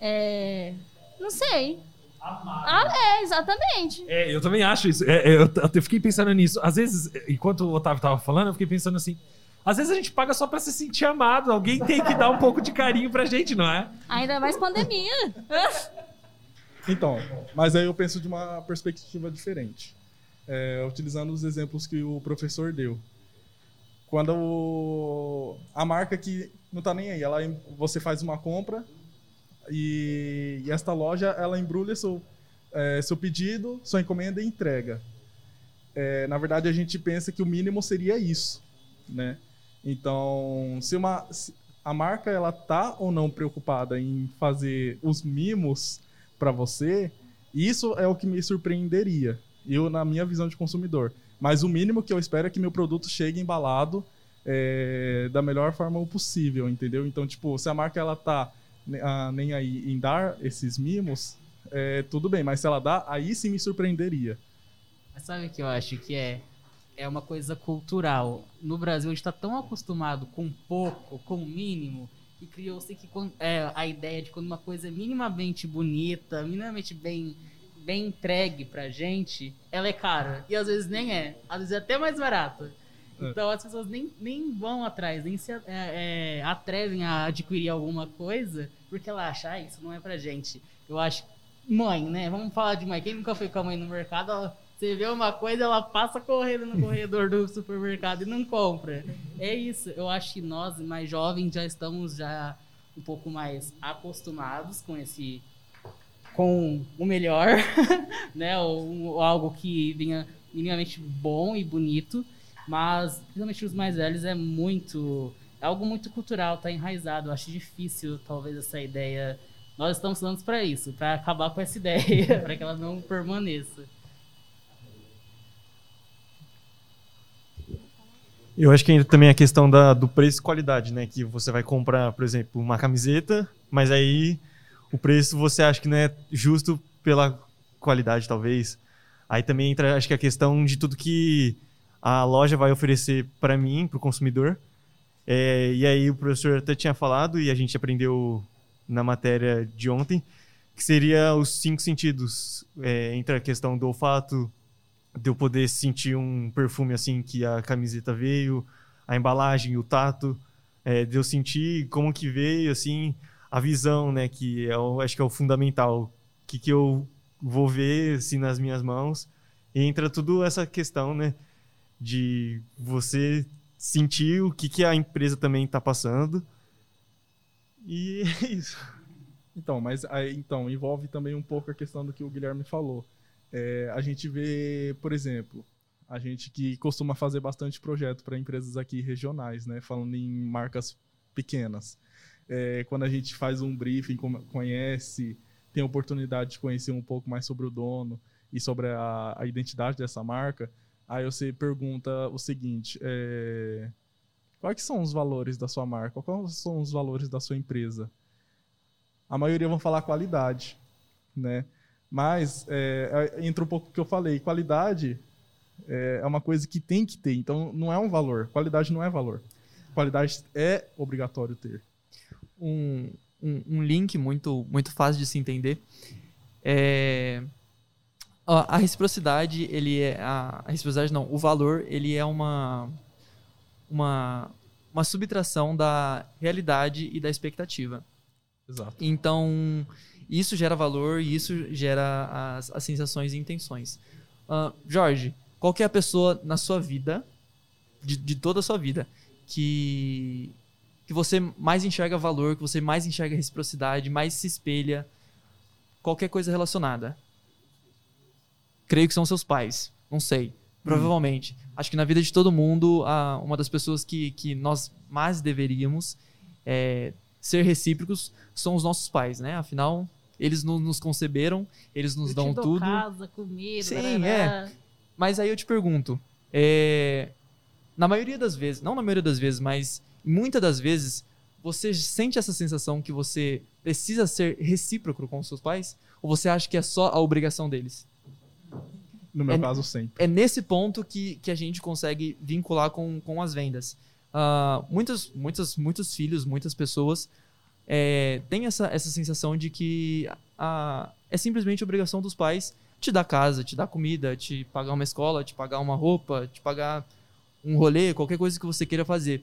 é, Não sei. Ah, é, exatamente. É, eu também acho isso. É, é, eu, eu fiquei pensando nisso. Às vezes, enquanto o Otávio tava falando, eu fiquei pensando assim. Às vezes a gente paga só pra se sentir amado. Alguém tem que dar um pouco de carinho pra gente, não é? Ainda mais pandemia. Então, mas aí eu penso de uma perspectiva diferente. É, utilizando os exemplos que o professor deu. Quando o- a marca que não tá nem aí, ela, você faz uma compra e, e esta loja ela embrulha seu, é, seu pedido, sua encomenda e entrega. É, na verdade, a gente pensa que o mínimo seria isso, né? Então, se uma se a marca ela tá ou não preocupada em fazer os mimos para você, isso é o que me surpreenderia. Eu na minha visão de consumidor. Mas o mínimo que eu espero é que meu produto chegue embalado é, da melhor forma possível, entendeu? Então, tipo, se a marca ela tá ne- ah, nem aí em dar esses mimos, é, tudo bem, mas se ela dá, aí sim me surpreenderia. Mas sabe o que eu acho que é? É uma coisa cultural. No Brasil, a gente está tão acostumado com pouco, com o mínimo, que criou-se que é, a ideia de quando uma coisa é minimamente bonita, minimamente bem, bem entregue pra gente, ela é cara. E às vezes nem é. Às vezes é até mais barata. É. Então as pessoas nem, nem vão atrás, nem se é, é, atrevem a adquirir alguma coisa, porque ela acha, ah, isso não é pra gente. Eu acho mãe, né? Vamos falar de mãe. Quem nunca foi com a mãe no mercado, ela- você vê uma coisa, ela passa correndo no corredor do supermercado e não compra. É isso. Eu acho que nós, mais jovens, já estamos já um pouco mais acostumados com esse com o melhor, né? Ou, ou algo que venha minimamente bom e bonito, mas principalmente os mais velhos é muito é algo muito cultural, tá enraizado. Eu acho difícil talvez essa ideia nós estamos falando para isso, para acabar com essa ideia, para que ela não permaneça. Eu acho que ainda também a questão da, do preço e qualidade, né? Que você vai comprar, por exemplo, uma camiseta, mas aí o preço você acha que não é justo pela qualidade, talvez. Aí também entra, acho que a questão de tudo que a loja vai oferecer para mim, para o consumidor. É, e aí o professor até tinha falado, e a gente aprendeu na matéria de ontem, que seria os cinco sentidos. É, entra a questão do olfato, de eu poder sentir um perfume assim que a camiseta veio, a embalagem, o tato, é, de eu sentir como que veio, assim, a visão, né, que é o, acho que é o fundamental, o que, que eu vou ver assim nas minhas mãos, e entra tudo essa questão, né, de você sentir o que, que a empresa também está passando, e é isso. Então, mas então, envolve também um pouco a questão do que o Guilherme falou. É, a gente vê, por exemplo, a gente que costuma fazer bastante projeto para empresas aqui regionais, né? Falando em marcas pequenas. É, quando a gente faz um briefing, conhece, tem a oportunidade de conhecer um pouco mais sobre o dono e sobre a, a identidade dessa marca, aí você pergunta o seguinte: é, quais são os valores da sua marca? Quais são os valores da sua empresa? A maioria vão falar qualidade, né? Mas é, é, entra um pouco o que eu falei. Qualidade é, é uma coisa que tem que ter. Então, não é um valor. Qualidade não é valor. Qualidade é obrigatório ter. Um, um, um link muito, muito fácil de se entender. É, a reciprocidade, ele é. A, a reciprocidade não, o valor, ele é uma, uma, uma subtração da realidade e da expectativa. Exato. Então, isso gera valor e isso gera as, as sensações e intenções. Ah, Jorge, qual que é a pessoa na sua vida, de, de toda a sua vida, que, que você mais enxerga valor, que você mais enxerga reciprocidade, mais se espelha, qualquer coisa relacionada? Creio que são seus pais, não sei. Provavelmente. Acho que na vida de todo mundo, uma das pessoas que, que nós mais deveríamos é, ser recíprocos são os nossos pais, né? Afinal, eles no- nos conceberam, eles nos Eu dão te dou tudo. casa, comida, Sim, barará. Mas aí eu te pergunto, é, na maioria das vezes, não na maioria das vezes, mas muitas das vezes, você sente essa sensação que você precisa ser recíproco com os seus pais? Ou você acha que é só a obrigação deles? No meu É- caso, sempre. É nesse ponto que, que a gente consegue vincular com, com as vendas. Ah, muitos, muitos, muitos filhos, muitas pessoas é, têm essa, essa sensação de que ah, é simplesmente obrigação dos pais te dar casa, te dar comida, te pagar uma escola, te pagar uma roupa, te pagar um rolê, qualquer coisa que você queira fazer.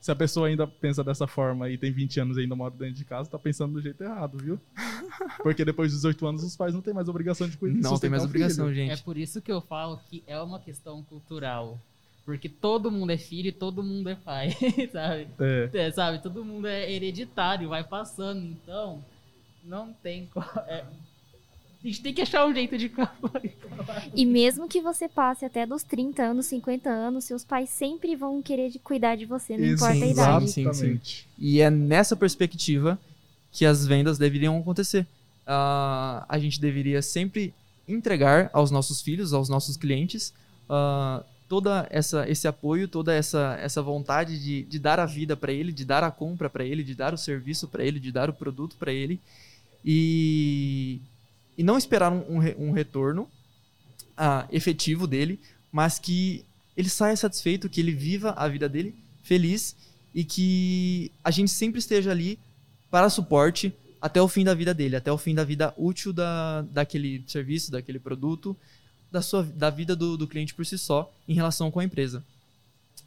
Se a pessoa ainda pensa dessa forma e tem 20 anos e ainda mora dentro de casa, tá pensando do jeito errado, viu? Porque depois dos 18 anos, os pais não têm mais obrigação de cuidar Não tem mais obrigação, filho. gente. É por isso que eu falo que é uma questão cultural. Porque todo mundo é filho e todo mundo é pai, sabe? É. É, sabe? Todo mundo é hereditário, vai passando. Então, não tem. co- é, a gente tem que achar um jeito de. E mesmo que você passe até dos 30 anos, 50 anos, seus pais sempre vão querer de cuidar de você, não importa a idade. Sim, sim. Exatamente. E é nessa perspectiva que as vendas deveriam acontecer. Ah, a gente deveria sempre entregar aos nossos filhos, aos nossos clientes, ah, toda essa esse apoio, toda essa essa vontade de, de dar a vida para ele, de dar a compra para ele, de dar o serviço para ele, de dar o produto para ele e e não esperar um, um, re- retorno ah, efetivo dele, mas que ele saia satisfeito, que ele viva a vida dele feliz e que a gente sempre esteja ali para suporte até o fim da vida dele, até o fim da vida útil da, daquele serviço, daquele produto, da, sua, da vida do, do cliente por si só em relação com a empresa.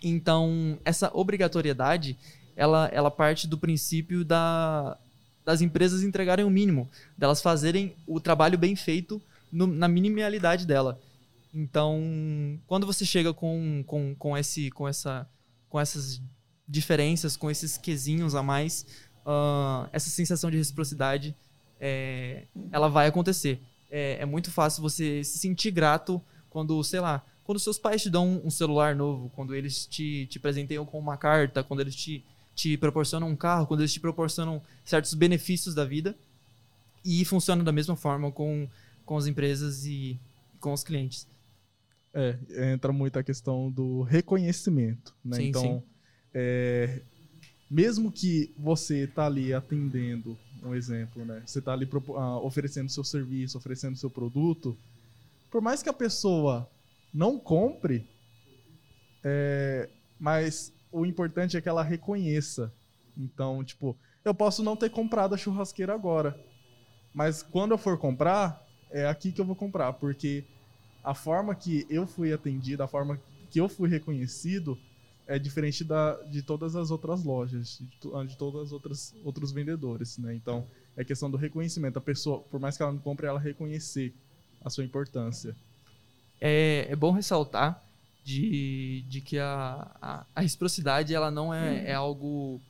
Então, essa obrigatoriedade, ela, ela parte do princípio da, das empresas entregarem o mínimo, delas fazerem o trabalho bem feito no- na minimalidade dela. Então, quando você chega com, com, com, esse, com, essa, com essas diferenças, com esses quesinhos a mais, ah, essa sensação de reciprocidade, é, ela vai acontecer. É, é muito fácil você se sentir grato quando, sei lá, quando seus pais te dão um celular novo, quando eles te, te presenteiam com uma carta, quando eles te, te proporcionam um carro, quando eles te proporcionam certos benefícios da vida. E funciona da mesma forma com, com as empresas e com os clientes. É, entra muito a questão do reconhecimento, né? Sim, então, sim. é, mesmo que você tá ali atendendo, um exemplo, né? Você tá ali ah, oferecendo seu serviço, oferecendo seu produto, por mais que a pessoa não compre, é, mas o importante é que ela reconheça. Então, tipo, eu posso não ter comprado a churrasqueira agora, mas quando eu for comprar, é aqui que eu vou comprar, porque a forma que eu fui atendido, a forma que eu fui reconhecido é diferente da, de todas as outras lojas, de, to- de todas as outras outros vendedores, né? Então, é questão do reconhecimento. A pessoa, por mais que ela não compre, ela reconhecer a sua importância. é, é bom ressaltar de, de que a, a, a reciprocidade ela não é, é algo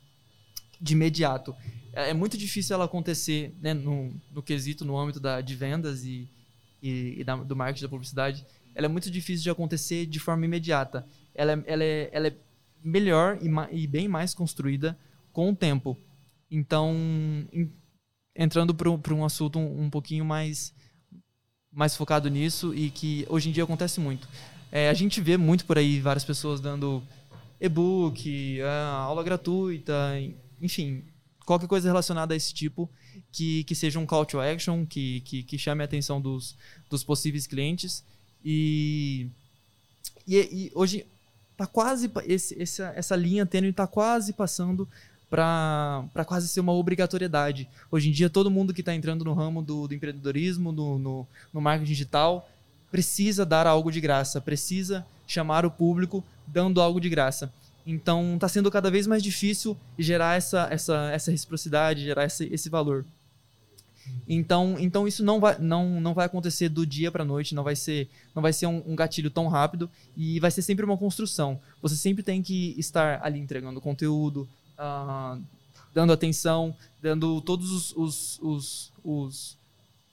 de imediato. É, é muito difícil ela acontecer né, no, no quesito, no âmbito da, de vendas e, e, e da- do marketing da publicidade. Ela é muito difícil de acontecer de forma imediata. Ela é, ela é, ela é melhor e, ma- e bem mais construída com o tempo. Então, em- entrando para um assunto um, um pouquinho mais mais focado nisso e que hoje em dia acontece muito. É, a gente vê muito por aí várias pessoas dando e-book, ah, aula gratuita, enfim, qualquer coisa relacionada a esse tipo que, que seja um call to action, que, que, que chame a atenção dos, dos possíveis clientes. E, e, e hoje tá quase esse, essa, essa linha tênue está quase passando para quase ser uma obrigatoriedade. Hoje em dia, todo mundo que está entrando no ramo do, do empreendedorismo, no, no marketing digital, precisa dar algo de graça, precisa chamar o público dando algo de graça. Então, está sendo cada vez mais difícil gerar essa, essa, essa reciprocidade, gerar esse, esse valor. Então, então isso não vai, não, não vai acontecer do dia para noite, não vai ser, não vai ser um, um gatilho tão rápido e vai ser sempre uma construção. Você sempre tem que estar ali entregando conteúdo, ah, dando atenção, dando todos os, os, os, os-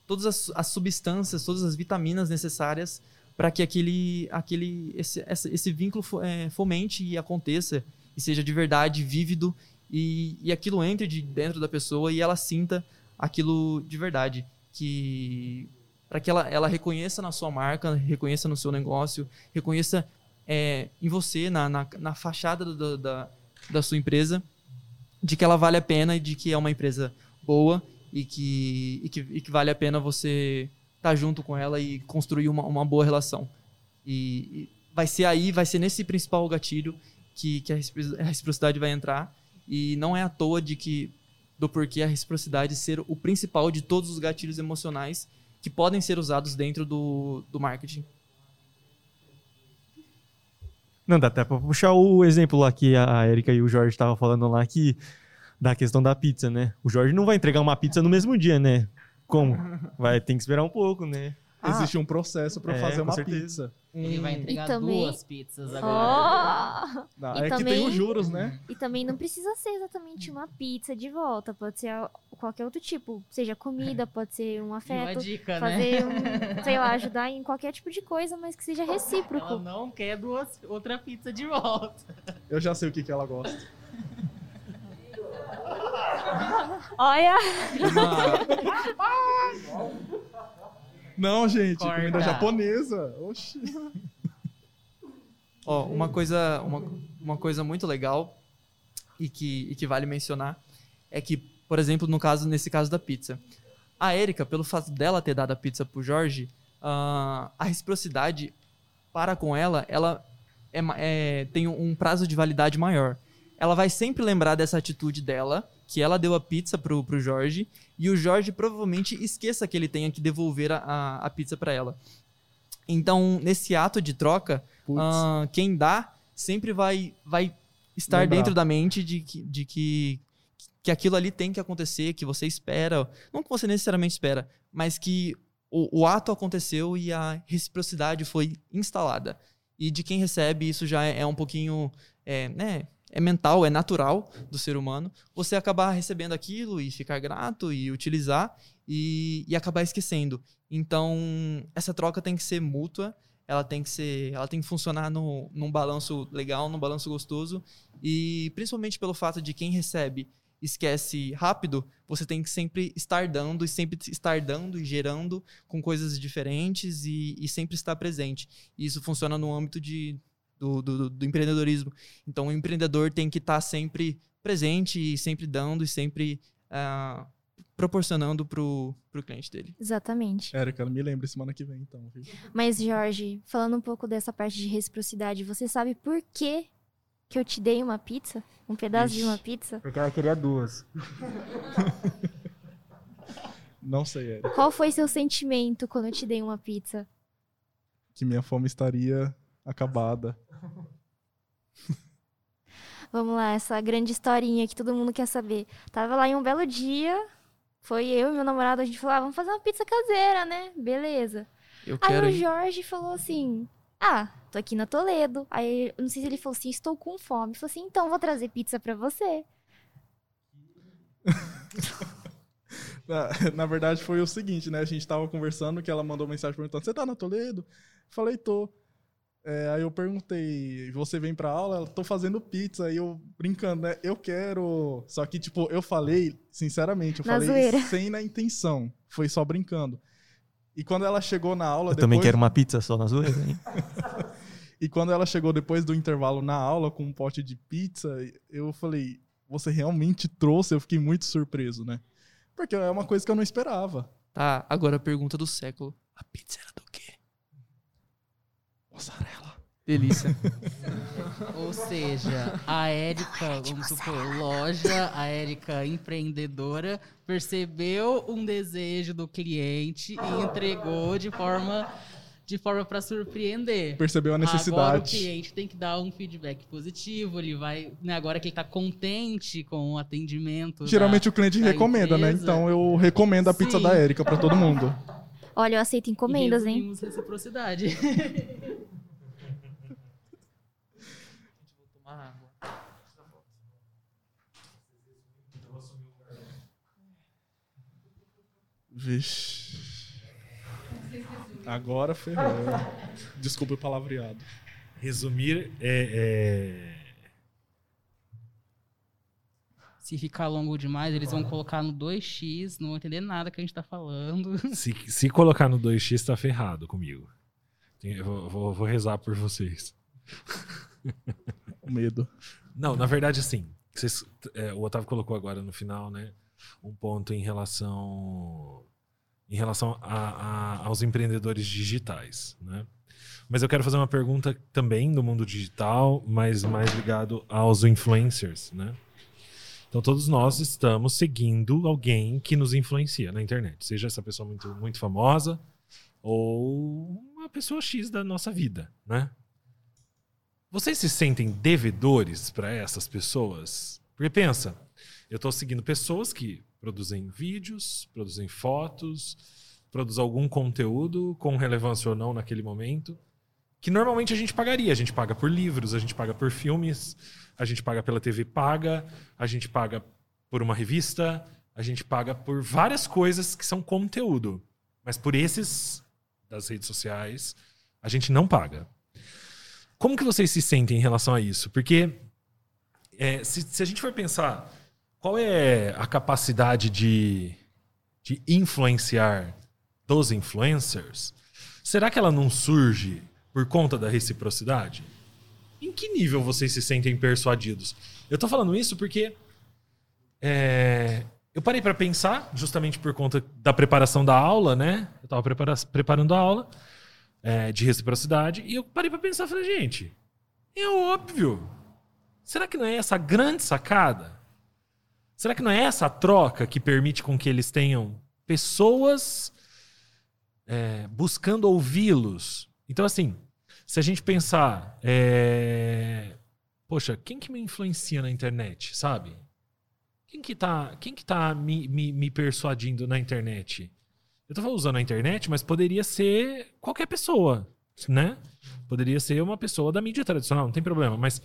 todas as, as substâncias, todas as vitaminas necessárias para que aquele, aquele esse, esse vínculo eh, fomente e aconteça e seja de verdade, vívido e, e aquilo entre de dentro da pessoa e ela sinta aquilo de verdade, que para que ela, ela reconheça na sua marca, reconheça no seu negócio, reconheça eh, em você, na, na, na fachada do- da, da sua empresa, de que ela vale a pena e de que é uma empresa boa e que, e que, e que vale a pena você estar junto com ela e construir uma, uma boa relação. E, e vai ser aí, vai ser nesse principal gatilho que, que a recipro- a reciprocidade vai entrar. E não é à toa de que do porquê a reciprocidade ser o principal de todos os gatilhos emocionais que podem ser usados dentro do, do marketing. Não, dá até pra puxar o exemplo lá que a Erika e o Jorge estavam falando lá que da questão da pizza, né? O Jorge não vai entregar uma pizza no mesmo dia, né? Como? Vai ter que esperar um pouco, né? Existe um processo para é, fazer uma certeza. pizza. Ele vai entregar também- duas pizzas agora. Oh! Ah, E é que também- tem os juros, né? E também não precisa ser exatamente uma pizza de volta, pode ser qualquer outro tipo, seja comida, pode ser um Uma afeto, dica, né? fazer um, sei lá, ajudar em qualquer tipo de coisa, mas que seja Ela recíproco. não quer duas, outra pizza de volta. Eu já sei o que, que ela gosta. Olha, Não, gente, Corta. comida japonesa. Oxi. Ó, uma coisa, uma, uma coisa muito legal e que, e que vale mencionar é que, por exemplo, no caso, nesse caso da pizza, a Érica, pelo fato dela ter dado a pizza pro Jorge, ah, a reciprocidade para com ela, ela é é- tem um prazo de validade maior. Ela vai sempre lembrar dessa atitude dela, que ela deu a pizza pro, pro Jorge, e o Jorge provavelmente esqueça que ele tenha que devolver a, a, pizza para ela. Então, nesse ato de troca, ah, quem dá sempre vai, vai estar Lembrar. dentro da mente de que, de que, que aquilo ali tem que acontecer, que você espera. Não que você necessariamente espera, mas que o, o ato aconteceu e a reciprocidade foi instalada. E de quem recebe, isso já é, é um pouquinho. É, né, é mental, é natural do ser humano. Você acabar recebendo aquilo e ficar grato e utilizar e, e acabar esquecendo. Então, essa troca tem que ser mútua, ela tem que ser, ela tem que funcionar no, num balanço legal, num balanço gostoso e principalmente pelo fato de quem recebe esquece rápido, você tem que sempre estar dando e sempre estar dando e gerando com coisas diferentes e, e sempre estar presente. E isso funciona no âmbito de, do, do, do empreendedorismo. Então, o empreendedor tem que estar sempre presente e sempre dando e sempre ah, proporcionando pro, pro cliente dele. Exatamente. Érica, me lembre semana que vem, então. viu? Mas, Jorge, falando um pouco dessa parte de reciprocidade, você sabe por que, que eu te dei uma pizza? Um pedaço de uma pizza? Porque ela queria duas. Não sei, Érica. Qual foi seu sentimento quando eu te dei uma pizza? Que minha fome estaria acabada. Vamos lá, essa grande historinha que todo mundo quer saber. Tava lá em um belo dia, foi eu e meu namorado, a gente falou, ah, vamos fazer uma pizza caseira, né? Beleza. Eu Aí quero o. Jorge falou assim: Ah, tô aqui na Toledo. Aí eu não sei se ele falou assim: Estou com fome. Ele falou assim: Então vou trazer pizza pra você. Na, na verdade, foi o seguinte, né? A gente tava conversando, que ela mandou mensagem perguntando: Você tá na Toledo? Falei, tô. É, aí eu perguntei, você vem pra aula? Ela, tô fazendo pizza. Aí eu brincando, né? Eu quero. Só que, tipo, eu falei, sinceramente, eu Na falei zoeira. sem na intenção. Foi só brincando. E quando ela chegou na aula, Eu depois, também quero uma pizza só na zoeira, hein? E quando ela chegou depois do intervalo na aula com um pote de pizza, eu falei, você realmente trouxe? Eu fiquei muito surpreso, né? Porque é uma coisa que eu não esperava. Tá, agora a pergunta do século. A pizza era do quê? Mozzarella. Delícia. Ou seja, a Érica, vamos supor, loja, a Érica empreendedora, percebeu um desejo do cliente e entregou de forma de forma para surpreender. Percebeu a Agora o necessidade. cliente tem que dar um feedback positivo, ele vai, né, agora que ele tá contente com o atendimento. Geralmente da- o cliente da recomenda, né? empresa. Então eu recomendo a pizza Sim. da Érica pra todo mundo. Olha, eu aceito E encomendas, hein? resumimos reciprocidade. Vixe. Agora ferrou. Desculpa o palavreado. Resumir é, Se ficar longo demais, eles vão colocar no 2x, não vão entender nada que a gente tá falando. é- se, se colocar no 2x, tá ferrado comigo. Vou, vou- vou rezar por vocês. O medo. Não, na verdade, assim, vocês- é, o Otávio colocou agora no final, né? Um ponto em relação em relação a- a- aos empreendedores digitais, né? Mas eu quero fazer uma pergunta também do mundo digital, mas mais ligado aos influencers, né? Então todos nós estamos seguindo alguém que nos influencia na internet, seja essa pessoa muito, muito famosa ou uma pessoa X da nossa vida, né? Vocês se sentem devedores para essas pessoas? Porque pensa, eu estou seguindo pessoas que produzem vídeos, produzem fotos, produzem algum conteúdo com relevância ou não naquele momento, que normalmente a gente pagaria. A gente paga por livros, a gente paga por filmes, a gente paga pela TV paga, a gente paga por uma revista, a gente paga por várias coisas que são conteúdo. Mas por esses das redes sociais, a gente não paga. Como que vocês se sentem em relação a isso? Porque é, se, se a gente for pensar qual é a capacidade de, de influenciar dos influencers, será que ela não surge por conta da reciprocidade? em que nível vocês se sentem persuadidos? Eu tô falando isso porque é, eu parei para pensar, justamente por conta da preparação da aula, né? Eu tava prepara preparando a aula é, de reciprocidade e eu parei para pensar, falei, gente, é óbvio. Será que não é essa grande sacada? Será que não é essa troca que permite com que eles tenham pessoas é, buscando ouvi-los? Então, assim, se a gente pensar, é, poxa, quem que me influencia na internet, sabe? Quem que tá, quem que tá me, me, me persuadindo na internet? Eu tô usando a internet, mas poderia ser qualquer pessoa, né? Poderia ser uma pessoa da mídia tradicional, não tem problema. Mas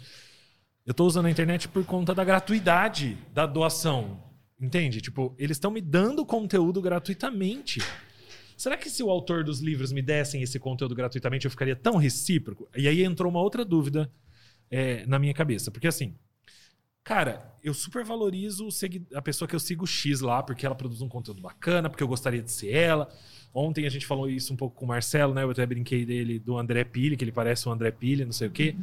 eu tô usando a internet por conta da gratuidade da doação. Entende? Tipo, eles estão me dando conteúdo gratuitamente. Será que se o autor dos livros me dessem esse conteúdo gratuitamente, eu ficaria tão recíproco? E aí entrou uma outra dúvida é, na minha cabeça. Porque assim, cara, eu super valorizo a pessoa que eu sigo X lá, porque ela produz um conteúdo bacana, porque eu gostaria de ser ela. Ontem a gente falou isso um pouco com o Marcelo, né? Eu até brinquei dele do André Pili, que ele parece o André Pili, não sei o quê.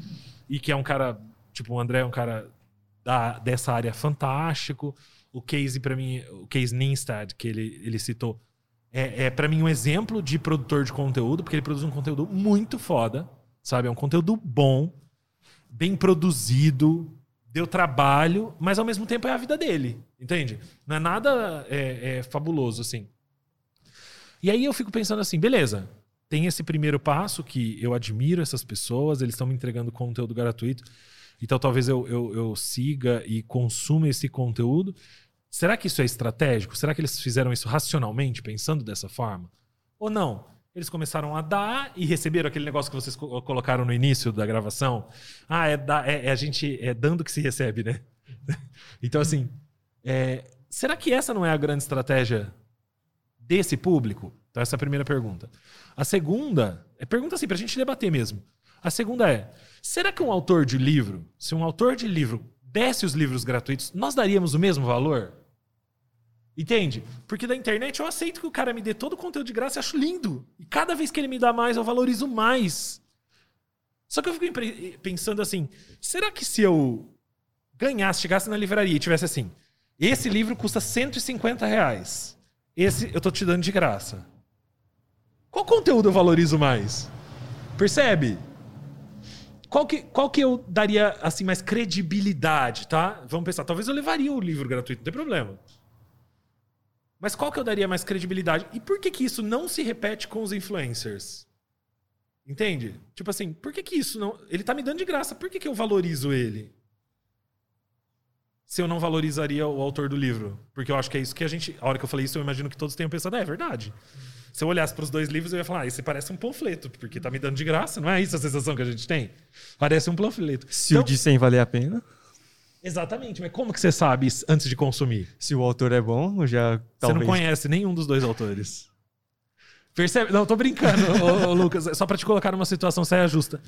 E que é um cara, tipo, o André é um cara da, dessa área fantástico. O Case, para mim, o Case Ninstad, que ele, ele citou, é, é para mim um exemplo de produtor de conteúdo, porque ele produz um conteúdo muito foda, sabe? É um conteúdo bom, bem produzido, deu trabalho, mas ao mesmo tempo é a vida dele, entende? Não é nada é, é fabuloso assim. E aí eu fico pensando assim, beleza, tem esse primeiro passo que eu admiro essas pessoas, eles estão me entregando conteúdo gratuito, então talvez eu, eu, eu siga e consuma esse conteúdo. Será que isso é estratégico? Será que eles fizeram isso racionalmente, pensando dessa forma? Ou não? Eles começaram a dar e receberam aquele negócio que vocês colocaram no início da gravação. Ah, é, da, é, é a gente é dando que se recebe, né? então, assim, é, será que essa não é a grande estratégia desse público? Então, essa é a primeira pergunta. A segunda, é pergunta assim, para a gente debater mesmo. A segunda é: será que um autor de livro, se um autor de livro desse os livros gratuitos, nós daríamos o mesmo valor? Entende? Porque da internet eu aceito que o cara me dê todo o conteúdo de graça e acho lindo. E cada vez que ele me dá mais, eu valorizo mais. Só que eu fico pensando assim: será que se eu ganhasse, chegasse na livraria e tivesse assim, esse livro custa 150 reais. Esse eu tô te dando de graça. Qual conteúdo eu valorizo mais? Percebe? Qual que, qual que eu daria assim mais credibilidade, tá? Vamos pensar, talvez eu levaria o livro gratuito, não tem problema. Mas qual que eu daria mais credibilidade? E por que que isso não se repete com os influencers? Entende? Tipo assim, por que que isso não... Ele tá me dando de graça, por que que eu valorizo ele? Se eu não valorizaria o autor do livro. Porque eu acho que é isso que a gente... A hora que eu falei isso, eu imagino que todos tenham pensado, é, é verdade. Se eu olhasse para os dois livros, eu ia falar, ah, esse parece um panfleto, porque tá me dando de graça, não é isso a sensação que a gente tem? Parece um panfleto. Se então, o de 100 valer a pena... Exatamente, mas como que você sabe antes de consumir? Se o autor é bom, já talvez... Você não conhece nenhum dos dois autores. Percebe? Não, tô brincando, ô, ô, Lucas. Só pra te colocar numa situação saia justa.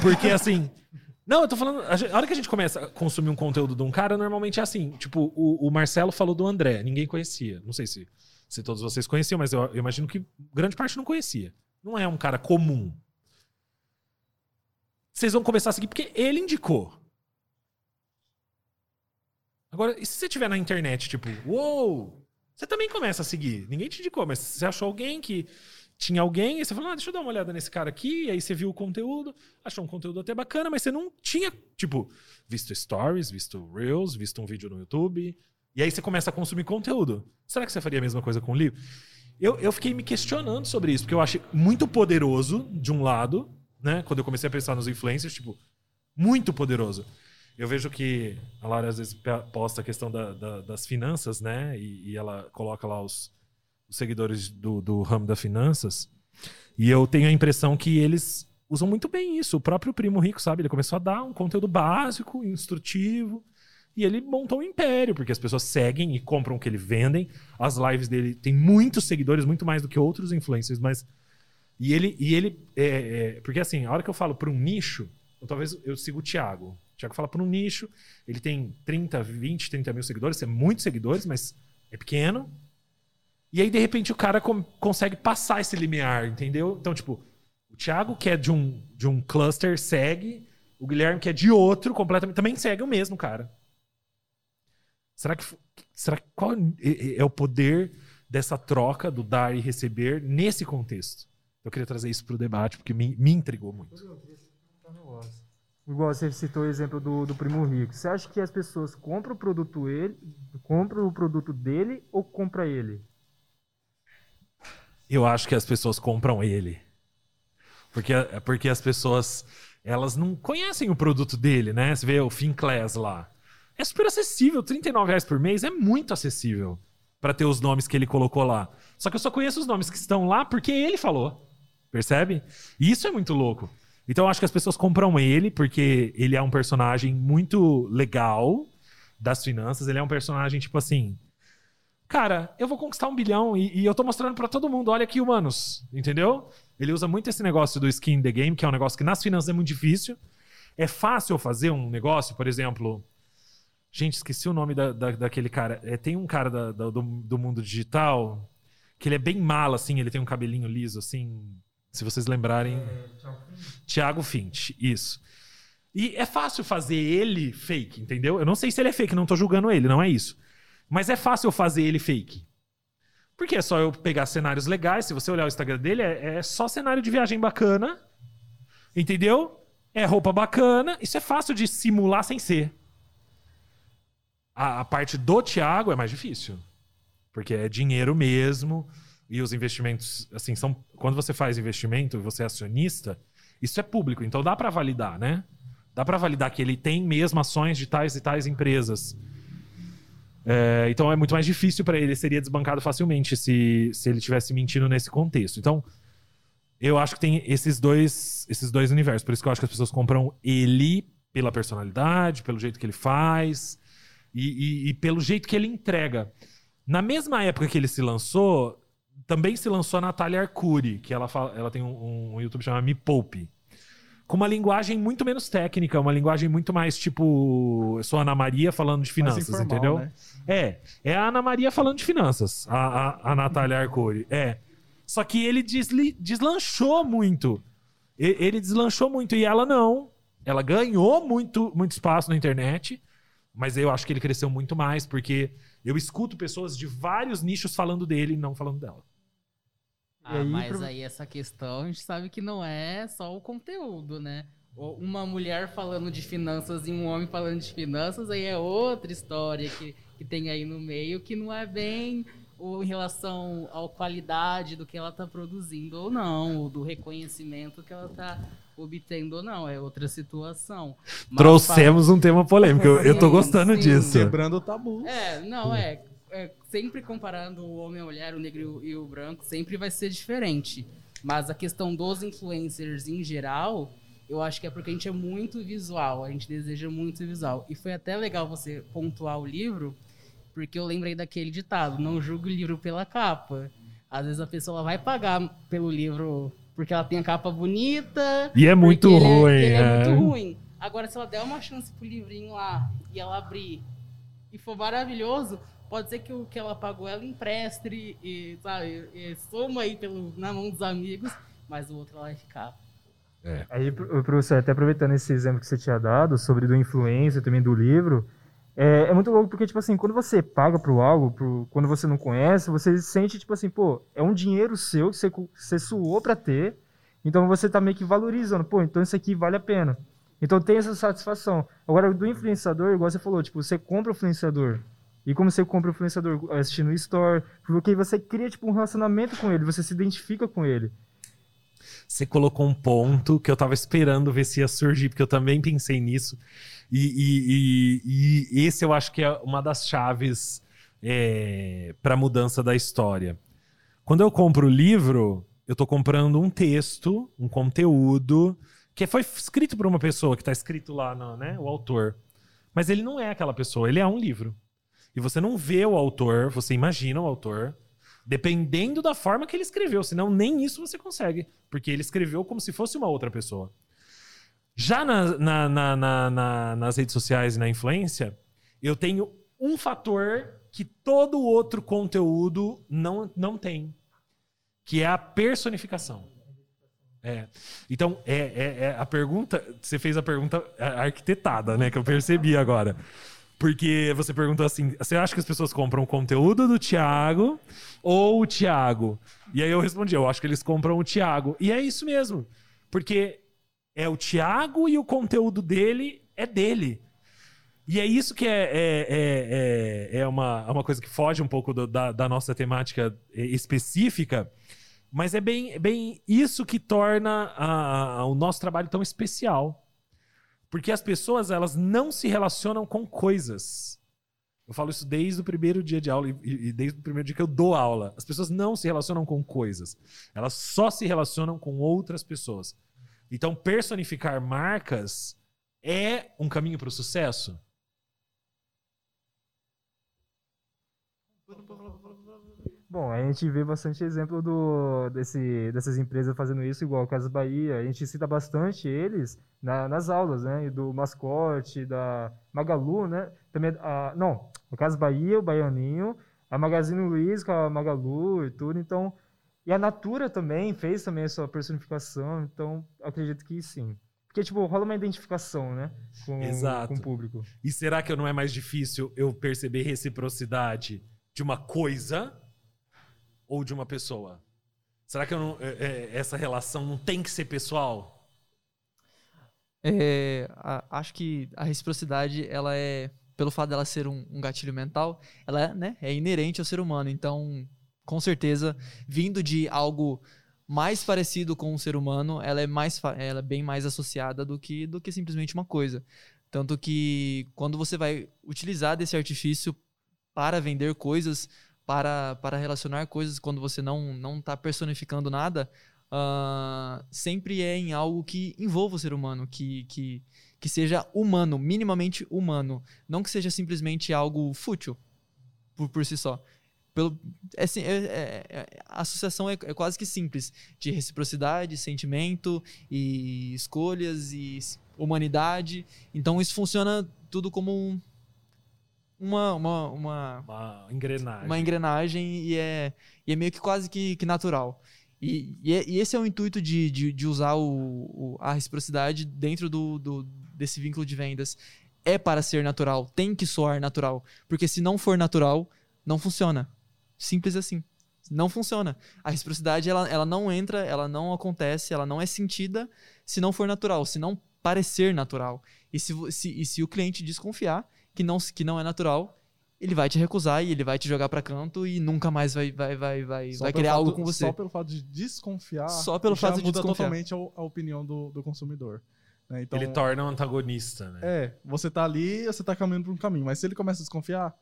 Porque assim. Não, eu tô falando. A, hora que a gente começa a consumir um conteúdo de um cara, normalmente é assim. Tipo, o, o Marcelo falou do André, ninguém conhecia. Não sei se, se todos vocês conheciam, mas eu, eu imagino que grande parte não conhecia. Não é um cara comum. Vocês vão começar a seguir porque ele indicou. Agora, e se você tiver na internet, tipo, uou, você também começa a seguir. Ninguém te indicou, mas você achou alguém que tinha alguém, e você falou, ah, deixa eu dar uma olhada nesse cara aqui, e aí você viu o conteúdo, achou um conteúdo até bacana, mas você não tinha, tipo, visto stories, visto reels, visto um vídeo no YouTube, e aí você começa a consumir conteúdo. Será que você faria a mesma coisa com o livro? Eu, eu fiquei me questionando sobre isso, porque eu achei muito poderoso, de um lado, né? Quando eu comecei a pensar nos influencers, tipo, muito poderoso. Eu vejo que a Lara às vezes posta a questão da, da, das finanças, né? E, e, ela coloca lá os, os seguidores do, do, ramo das finanças. E eu tenho a impressão que eles usam muito bem isso. O próprio Primo Rico, sabe? Ele começou a dar um conteúdo básico, instrutivo. E ele montou um império, porque as pessoas seguem e compram o que ele vendem. As lives dele tem muitos seguidores, muito mais do que outros influencers, mas. E ele. E ele é, é... Porque assim, a hora que eu falo para um nicho, talvez eu sigo o Thiago. Tiago fala para um nicho, ele tem 30, 20, 30 mil seguidores, é muitos seguidores, mas é pequeno. E aí, de repente, o cara consegue passar esse limiar, entendeu? Então, tipo, o Thiago, que é de um, de um cluster, segue, O Guilherme, que é de outro, completamente, também segue o mesmo cara. Será que. Será que qual é é o poder dessa troca do dar e receber nesse contexto? Eu queria trazer isso para o debate, porque me, me intrigou muito. Igual você citou o exemplo do, do primo rico. Você acha que as pessoas compram o produto ele, compram o produto dele ou compra ele? Eu acho que as pessoas compram ele. Porque, porque as pessoas, elas não conhecem o produto dele, né? Você vê o Finclass lá. É super acessível, 39 reais por mês é muito acessível para ter os nomes que ele colocou lá. Só que eu só conheço os nomes que estão lá porque ele falou. Percebe? E isso é muito louco. Então acho que as pessoas compram ele porque ele é um personagem muito legal das finanças. Ele é um personagem, tipo assim, cara, eu vou conquistar um bilhão e, e eu tô mostrando pra todo mundo, olha aqui, humanos, entendeu? Ele usa muito esse negócio do skin in the game, que é um negócio que nas finanças é muito difícil. É fácil fazer um negócio, por exemplo. Gente, esqueci o nome da, da- daquele cara. É, tem um cara da- da- do, do mundo digital que ele é bem mala, assim, ele tem um cabelinho liso, assim. Se vocês lembrarem. Thiago Finch, isso. E é fácil fazer ele fake, entendeu? Eu não sei se ele é fake, não tô julgando ele, não é isso. Mas é fácil eu fazer ele fake. Porque é só eu pegar cenários legais. Se você olhar o Instagram dele, é, é só cenário de viagem bacana. Entendeu? É roupa bacana. Isso é fácil de simular sem ser. A, a parte do Thiago é mais difícil. Porque é dinheiro mesmo. E os investimentos, assim, são. Quando você faz investimento, você é acionista, isso é público. Então dá pra validar, né? Dá pra validar que ele tem mesmo ações de tais e tais empresas. É, então é muito mais difícil para ele, ele seria desbancado facilmente se, se ele tivesse mentindo nesse contexto. Então, eu acho que tem esses dois, esses dois universos. Por isso que eu acho que as pessoas compram ele pela personalidade, pelo jeito que ele faz e, e- e pelo jeito que ele entrega. Na mesma época que ele se lançou, também se lançou a Natália Arcuri, que ela, fala- ela tem um, um YouTube chamado Me Poupe com uma linguagem muito menos técnica, uma linguagem muito mais tipo. Eu sou a Ana Maria falando de finanças, informal, entendeu? né? É, é a Ana Maria falando de finanças, a, a, a Natália Arcuri. É. Só que ele desli- deslanchou muito. Ele deslanchou muito e ela não. Ela ganhou muito, muito espaço na internet, mas eu acho que ele cresceu muito mais, porque eu escuto pessoas de vários nichos falando dele e não falando dela. Ah, aí, mas pro- aí essa questão a gente sabe que não é só o conteúdo, né? Uma mulher falando de finanças e um homem falando de finanças, aí é outra história que, que tem aí no meio, que não é bem ou em relação à qualidade do que ela está produzindo ou não, ou do reconhecimento que ela está obtendo ou não, é outra situação. Mas Trouxemos um tema polêmico, eu, eu tô Sim, gostando sim. disso. Quebrando o tabu. É, não, é, é, Sempre comparando o homem e a mulher, o negro e o- branco, sempre vai ser diferente. Mas a questão dos influencers em geral, eu acho que é porque a gente é muito visual, a gente deseja muito visual. E foi até legal você pontuar o livro, porque eu lembrei daquele ditado: não julgue o livro pela capa. Às vezes a pessoa vai pagar pelo livro porque ela tem a capa bonita. E é muito ele ruim, ele é é. muito ruim. Agora, se ela der uma chance pro livrinho lá e ela abrir e for maravilhoso, pode ser que o que ela pagou ela empreste e, sabe, e soma aí pelo, na mão dos amigos, mas o outro ela vai ficar. Aí, pro- professor, até aproveitando esse exemplo que você tinha dado sobre do influencer também do livro, é, é muito louco porque, tipo assim, quando você paga pro algo, pro, quando você não conhece, você sente, tipo assim, pô, é um dinheiro seu que você, você suou pra ter, então você tá meio que valorizando, pô, então isso aqui vale a pena. Então tem essa satisfação. Agora, do influenciador, igual você falou, tipo, você compra o influenciador. E como você compra o influenciador assistindo o store, porque você cria, tipo, um relacionamento com ele, você se identifica com ele. Você colocou um ponto que eu tava esperando ver se ia surgir, porque eu também pensei nisso. E, e- e- e esse eu acho que é uma das chaves para mudança da história. Quando eu compro o livro, eu tô comprando um texto, um conteúdo, que foi escrito por uma pessoa, que tá escrito lá, no, né, o autor. Mas ele não é aquela pessoa, ele é um livro. E você não vê o autor, você imagina o autor, dependendo da forma que ele escreveu, senão nem isso você consegue, porque ele escreveu como se fosse uma outra pessoa. Já na- na- na- na- na- nas redes sociais e na influência, eu tenho um fator que todo outro conteúdo não, não tem, que é a personificação. É. Então, é, é- é a pergunta. Você fez a pergunta arquitetada, né? Que eu percebi agora. Porque você perguntou assim: você acha que as pessoas compram o conteúdo do Thiago ou o Thiago? E aí eu respondi: eu acho que eles compram o Thiago. E é isso mesmo. Porque é o Thiago e o conteúdo dele é dele. E é isso que é, é, é, é, é uma, é uma coisa que foge um pouco do- da, da nossa temática específica, mas é bem, bem isso que torna a- a- o nosso trabalho tão especial. Porque as pessoas elas não se relacionam com coisas. Eu falo isso desde o primeiro dia de aula e, e desde o primeiro dia que eu dou aula. As pessoas não se relacionam com coisas. Elas só se relacionam com outras pessoas. Então, personificar marcas é um caminho para o sucesso? Bom, a gente vê bastante exemplo do, desse, dessas empresas fazendo isso, igual o Casas Bahia. A gente cita bastante eles na- nas aulas, né? E Do Mascote, da Magalu, né? Também, a, não, o Casas Bahia, o Baianinho, a Magazine Luiza com a Magalu e tudo. Então, e a Natura também fez também a sua personificação. Então, acredito que sim. Porque, tipo, rola uma identificação, né? Com, Exato. com o público. E será que não é mais difícil eu perceber reciprocidade de uma coisa ou de uma pessoa? Será que não- é- é- essa relação não tem que ser pessoal? É, a- acho que a reciprocidade, ela é, pelo fato dela ser um, um gatilho mental, ela é, né, é inerente ao ser humano. Então, com certeza, vindo de algo mais parecido com um ser humano, ela é mais, ela é bem mais associada do que, do que simplesmente uma coisa. Tanto que quando você vai utilizar desse artifício para vender coisas, para, para relacionar coisas, quando você não não está personificando nada, ah, sempre é em algo que envolva o ser humano, que, que, que seja humano, minimamente humano. Não que seja simplesmente algo fútil por, por si só. Pelo, é, sim- é- é- é- a associação é, é quase que simples de reciprocidade, sentimento e escolhas e humanidade. Então isso funciona tudo como um- uma, uma, uma, Uma engrenagem. uma engrenagem e é, e é meio que quase que, que natural. E, e, é- e esse é o intuito de, de, de usar o, o- a reciprocidade dentro do, do- desse vínculo de vendas. É para ser natural, tem que soar natural. Porque se não for natural, não funciona. Simples assim. Não funciona. A reciprocidade, ela, ela não entra, ela não acontece, ela não é sentida se não for natural, se não parecer natural. E se, se, e se o cliente desconfiar que não, que não é natural, ele vai te recusar e ele vai te jogar pra canto e nunca mais vai, vai, vai, vai, Só vai querer fato- algo com você. Só pelo fato de desconfiar. Só pelo já fato de muda desconfiar. totalmente a, a opinião do, do consumidor. né? Então, Ele torna um antagonista, né? É, você tá ali, você tá caminhando por um caminho, mas se ele começa a desconfiar,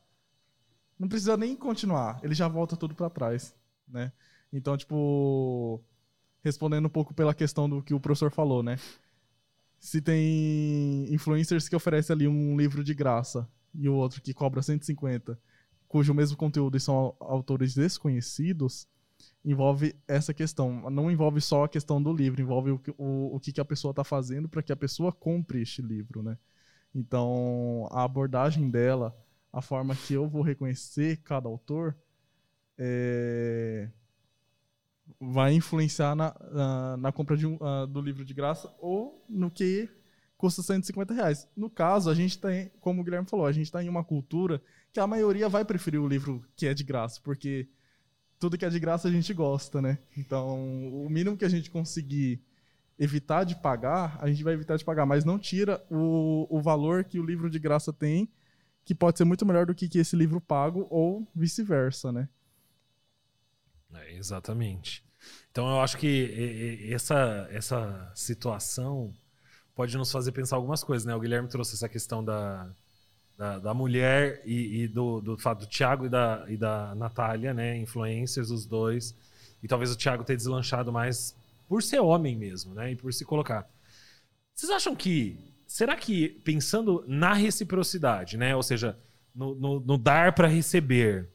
não precisa nem continuar, ele já volta tudo pra trás, né? Então, tipo, respondendo um pouco pela questão do que o professor falou, né? Se tem influencers que oferecem ali um livro de graça e o outro que cobra 150, cujo mesmo conteúdo são au- autores desconhecidos, envolve essa questão. Não envolve só a questão do livro, envolve o, que- o, que a pessoa está fazendo para que a pessoa compre este livro, né? Então, a abordagem dela, a forma que eu vou reconhecer cada autor, é, vai influenciar na, na, na compra de um, ah, do livro de graça ou no que custa 150 reais. No caso, a gente tem, como o Guilherme falou, a gente está em uma cultura que a maioria vai preferir o livro que é de graça, porque tudo que é de graça a gente gosta, né? Então, o mínimo que a gente conseguir evitar de pagar, a gente vai evitar de pagar, mas não tira o, o valor que o livro de graça tem, que pode ser muito melhor do que, que esse livro pago, ou vice-versa, né? É, exatamente. Então eu acho que essa, essa situação pode nos fazer pensar algumas coisas, né? O Guilherme trouxe essa questão da, da, da mulher e, e do, do fato do Thiago e da, e da Natália, né? Influencers, os dois. E talvez o Thiago ter deslanchado mais por ser homem mesmo, né? E por se colocar. Vocês acham que. Será que, pensando na reciprocidade, né? Ou seja, no, no- no dar para receber,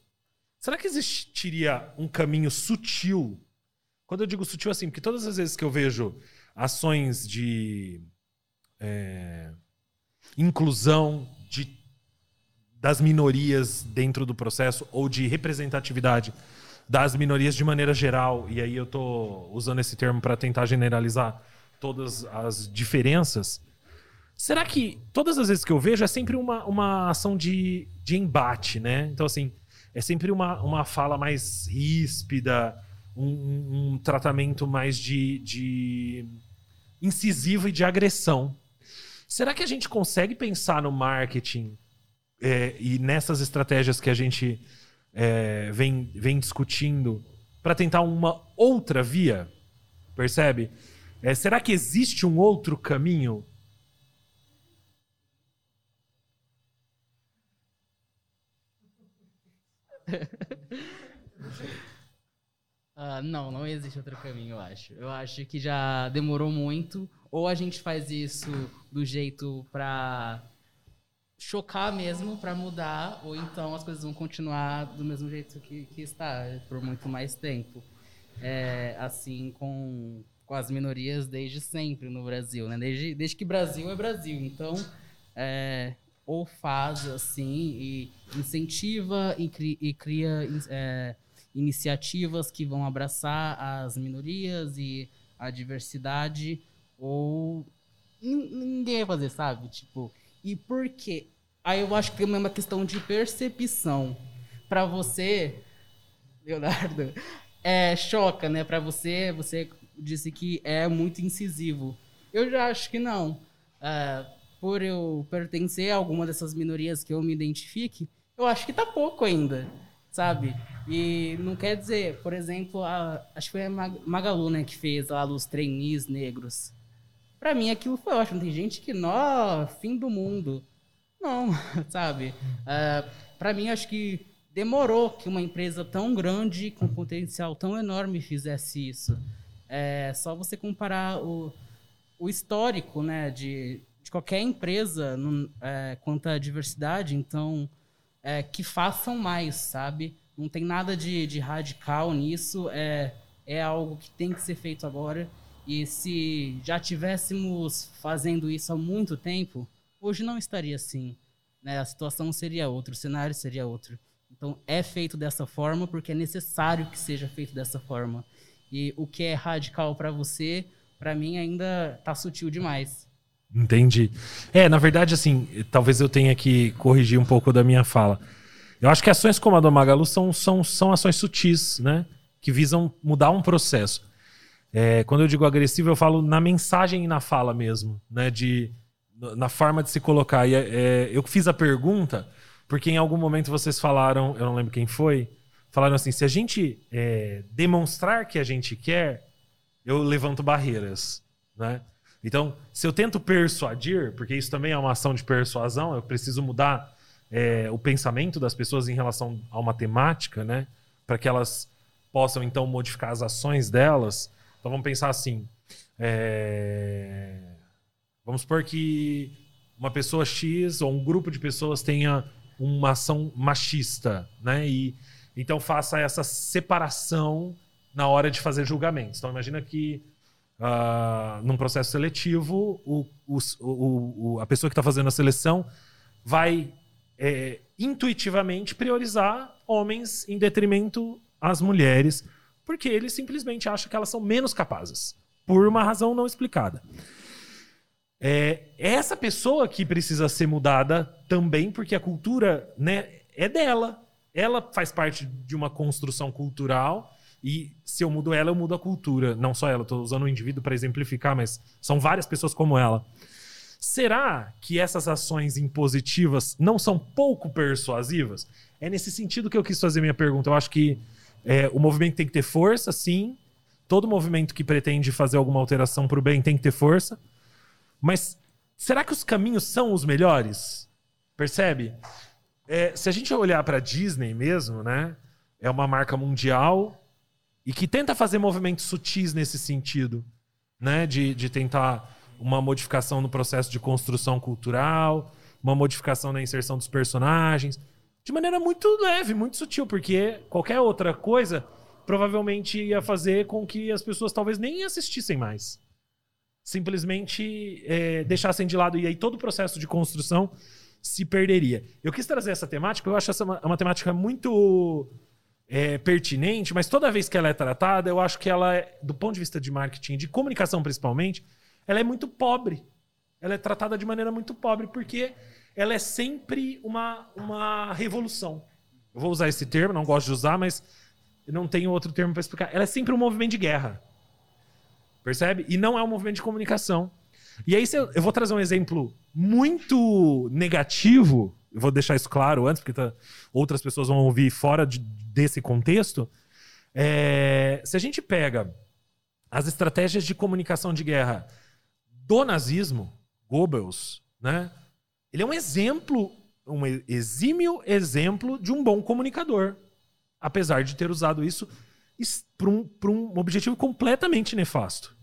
será que existiria um caminho sutil? Quando eu digo sutil, assim, porque todas as vezes que eu vejo ações de é, inclusão de, das minorias dentro do processo ou de representatividade das minorias de maneira geral, e aí eu tô usando esse termo para tentar generalizar todas as diferenças. Será que todas as vezes que eu vejo é sempre uma, uma ação de, de embate, né? Então, assim, é sempre uma, uma fala mais ríspida, um, um- tratamento mais de, de incisivo e de agressão. Será que a gente consegue pensar no marketing é, e nessas estratégias que a gente é, vem, vem discutindo para tentar uma outra via? Percebe? É, será que existe um outro caminho? Ah, não, não existe outro caminho, eu acho. Eu acho que já demorou muito. Ou a gente faz isso do jeito pra chocar mesmo, pra mudar, ou então as coisas vão continuar do mesmo jeito que, que está, por muito mais tempo. É, assim com, com as minorias desde sempre no Brasil, né? Desde, desde que Brasil é Brasil. Então, é, ou faz assim e incentiva e, cri- e cria é, iniciativas que vão abraçar as minorias e a diversidade, ou nin- ninguém vai fazer, sabe? Tipo, e por quê? Aí eu acho que é uma questão de percepção. Pra você, Leonardo, é, choca, né? Pra você, você disse que é muito incisivo. Eu já acho que não. Ah, por eu pertencer a alguma dessas minorias que eu me identifique, eu acho que tá pouco ainda, sabe? E não quer dizer, por exemplo, a- acho que foi a Mag- Magalu, né, que fez lá dos trainees negros. Pra mim aquilo foi ótimo. Tem gente que, nó, fim do mundo. Não, sabe? Ah, pra mim, acho que demorou que uma empresa tão grande, com potencial tão enorme, fizesse isso. É só você comparar o, o histórico né, de, de qualquer empresa no, é, quanto à diversidade. Então, é, que façam mais, sabe? Não tem nada de, de radical nisso. É, é algo que tem que ser feito agora. E se já tivéssemos fazendo isso há muito tempo, hoje não estaria assim. Né? A situação seria outra, o cenário seria outro. Então é feito dessa forma porque é necessário que seja feito dessa forma. E o que é radical para você, para mim ainda tá sutil demais. Entendi. É, na verdade, assim, talvez eu tenha que corrigir um pouco da minha fala. Eu acho que ações como a do Magalu são, são, são ações sutis, né? Que visam mudar um processo. É, quando eu digo agressivo, eu falo na mensagem e na fala mesmo, né? De, na forma de se colocar. E, é, eu fiz a pergunta porque em algum momento vocês falaram, eu não lembro quem foi, falaram assim: se a gente é, demonstrar que a gente quer, eu levanto barreiras, né? Então, se eu tento persuadir, porque isso também é uma ação de persuasão, eu preciso mudar é, o pensamento das pessoas em relação a uma temática, né? Para que elas possam então modificar as ações delas. Então vamos pensar assim: é, vamos supor que uma pessoa X ou um grupo de pessoas tenha uma ação machista, né? E então faça essa separação na hora de fazer julgamentos. Então imagina que ah, num processo seletivo, o, o- o- a pessoa que está fazendo a seleção vai é, intuitivamente priorizar homens em detrimento às mulheres, porque ele simplesmente acha que elas são menos capazes, por uma razão não explicada. É essa pessoa que precisa ser mudada também, porque a cultura né, é dela. Ela faz parte de uma construção cultural e se eu mudo ela, eu mudo a cultura. Não só ela, estou usando o indivíduo para exemplificar, mas são várias pessoas como ela. Será que essas ações impositivas não são pouco persuasivas? É nesse sentido que eu quis fazer minha pergunta. Eu acho que é, o movimento tem que ter força, sim. Todo movimento que pretende fazer alguma alteração para o bem tem que ter força. Mas será que os caminhos são os melhores? Percebe? É, se a gente olhar para Disney mesmo, né? É uma marca mundial e que tenta fazer movimentos sutis nesse sentido, né? De, de tentar uma modificação no processo de construção cultural, uma modificação na inserção dos personagens, de maneira muito leve, muito sutil, porque qualquer outra coisa provavelmente ia fazer com que as pessoas talvez nem assistissem mais. Simplesmente é, deixassem de lado e aí todo o processo de construção se perderia. Eu quis trazer essa temática, eu acho essa uma, uma temática muito é, pertinente, mas toda vez que ela é tratada, eu acho que ela, é, do ponto de vista de marketing, de comunicação principalmente, ela é muito pobre. Ela é tratada de maneira muito pobre, porque ela é sempre uma, uma revolução. Eu vou usar esse termo, não gosto de usar, mas não tenho outro termo para explicar. Ela é sempre um movimento de guerra. Percebe? E não é um movimento de comunicação. E aí, eu vou trazer um exemplo muito negativo, eu vou deixar isso claro antes, porque tá- outras pessoas vão ouvir fora de- desse contexto. É, se a gente pega as estratégias de comunicação de guerra do nazismo, Goebbels, né? Ele é um exemplo, um exímio exemplo de um bom comunicador, apesar de ter usado isso para um, um objetivo completamente nefasto,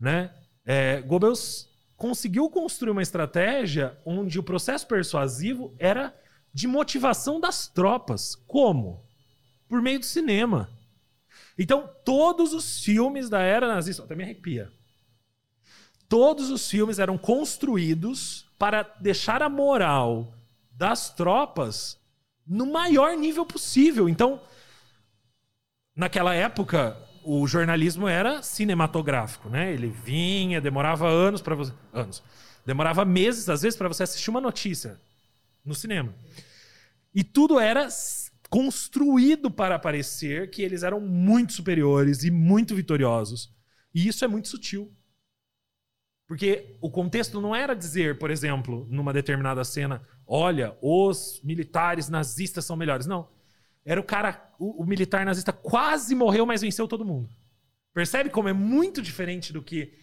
né? É, Goebbels conseguiu construir uma estratégia onde o processo persuasivo era de motivação das tropas. Como? Por meio do cinema. Então, todos os filmes da era nazista, até me arrepia. Todos os filmes eram construídos para deixar a moral das tropas no maior nível possível. Então, naquela época, o jornalismo era cinematográfico, né? Ele vinha, demorava anos para você, anos. Demorava meses às vezes para você assistir uma notícia no cinema. E tudo era construído para parecer que eles eram muito superiores e muito vitoriosos. E isso é muito sutil. Porque o contexto não era dizer, por exemplo, numa determinada cena, olha, os militares nazistas são melhores. Não. Era o cara, o, o militar nazista quase morreu, mas venceu todo mundo. Percebe como é muito diferente do que